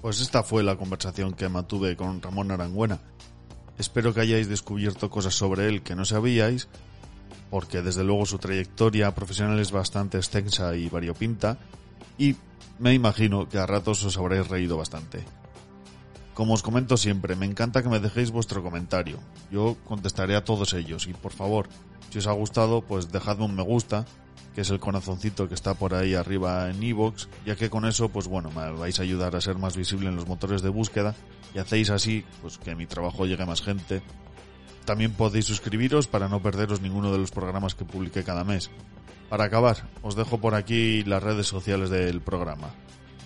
Pues esta fue la conversación que mantuve con Ramón Arangüena. Espero que hayáis descubierto cosas sobre él que no sabíais, porque desde luego su trayectoria profesional es bastante extensa y variopinta, y me imagino que a ratos os habréis reído bastante. Como os comento siempre, me encanta que me dejéis vuestro comentario. Yo contestaré a todos ellos y por favor, si os ha gustado, pues dejadme un me gusta, que es el corazoncito que está por ahí arriba en iVoox, ya que con eso, pues bueno, me vais a ayudar a ser más visible en los motores de búsqueda y hacéis así, pues que mi trabajo llegue a más gente. También podéis suscribiros para no perderos ninguno de los programas que publique cada mes. Para acabar, os dejo por aquí las redes sociales del programa.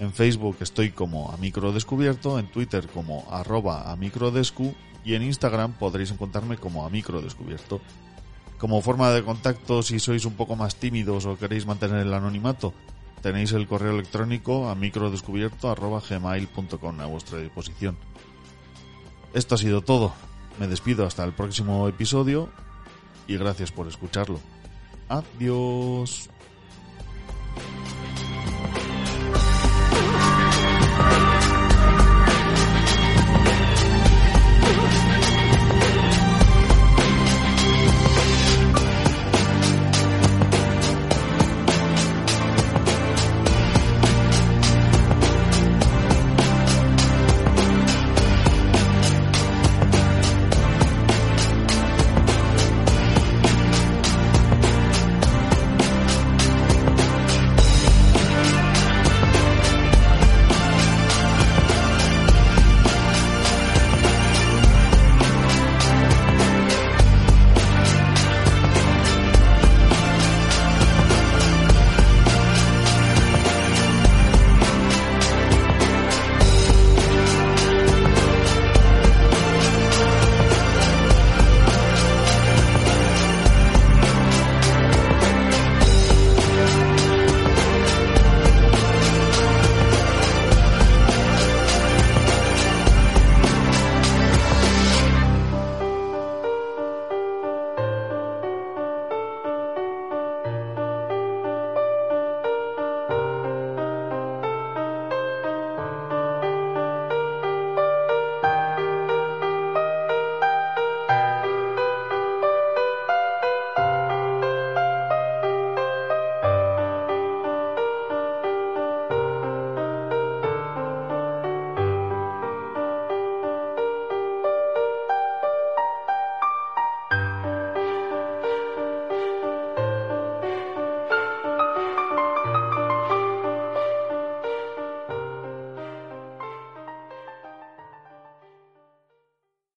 En Facebook estoy como a micro descubierto, en Twitter como arroba a microdescu y en Instagram podréis encontrarme como a micro descubierto. Como forma de contacto, si sois un poco más tímidos o queréis mantener el anonimato, tenéis el correo electrónico a microdescubierto.gmail.com a vuestra disposición. Esto ha sido todo. Me despido hasta el próximo episodio y gracias por escucharlo. Adiós.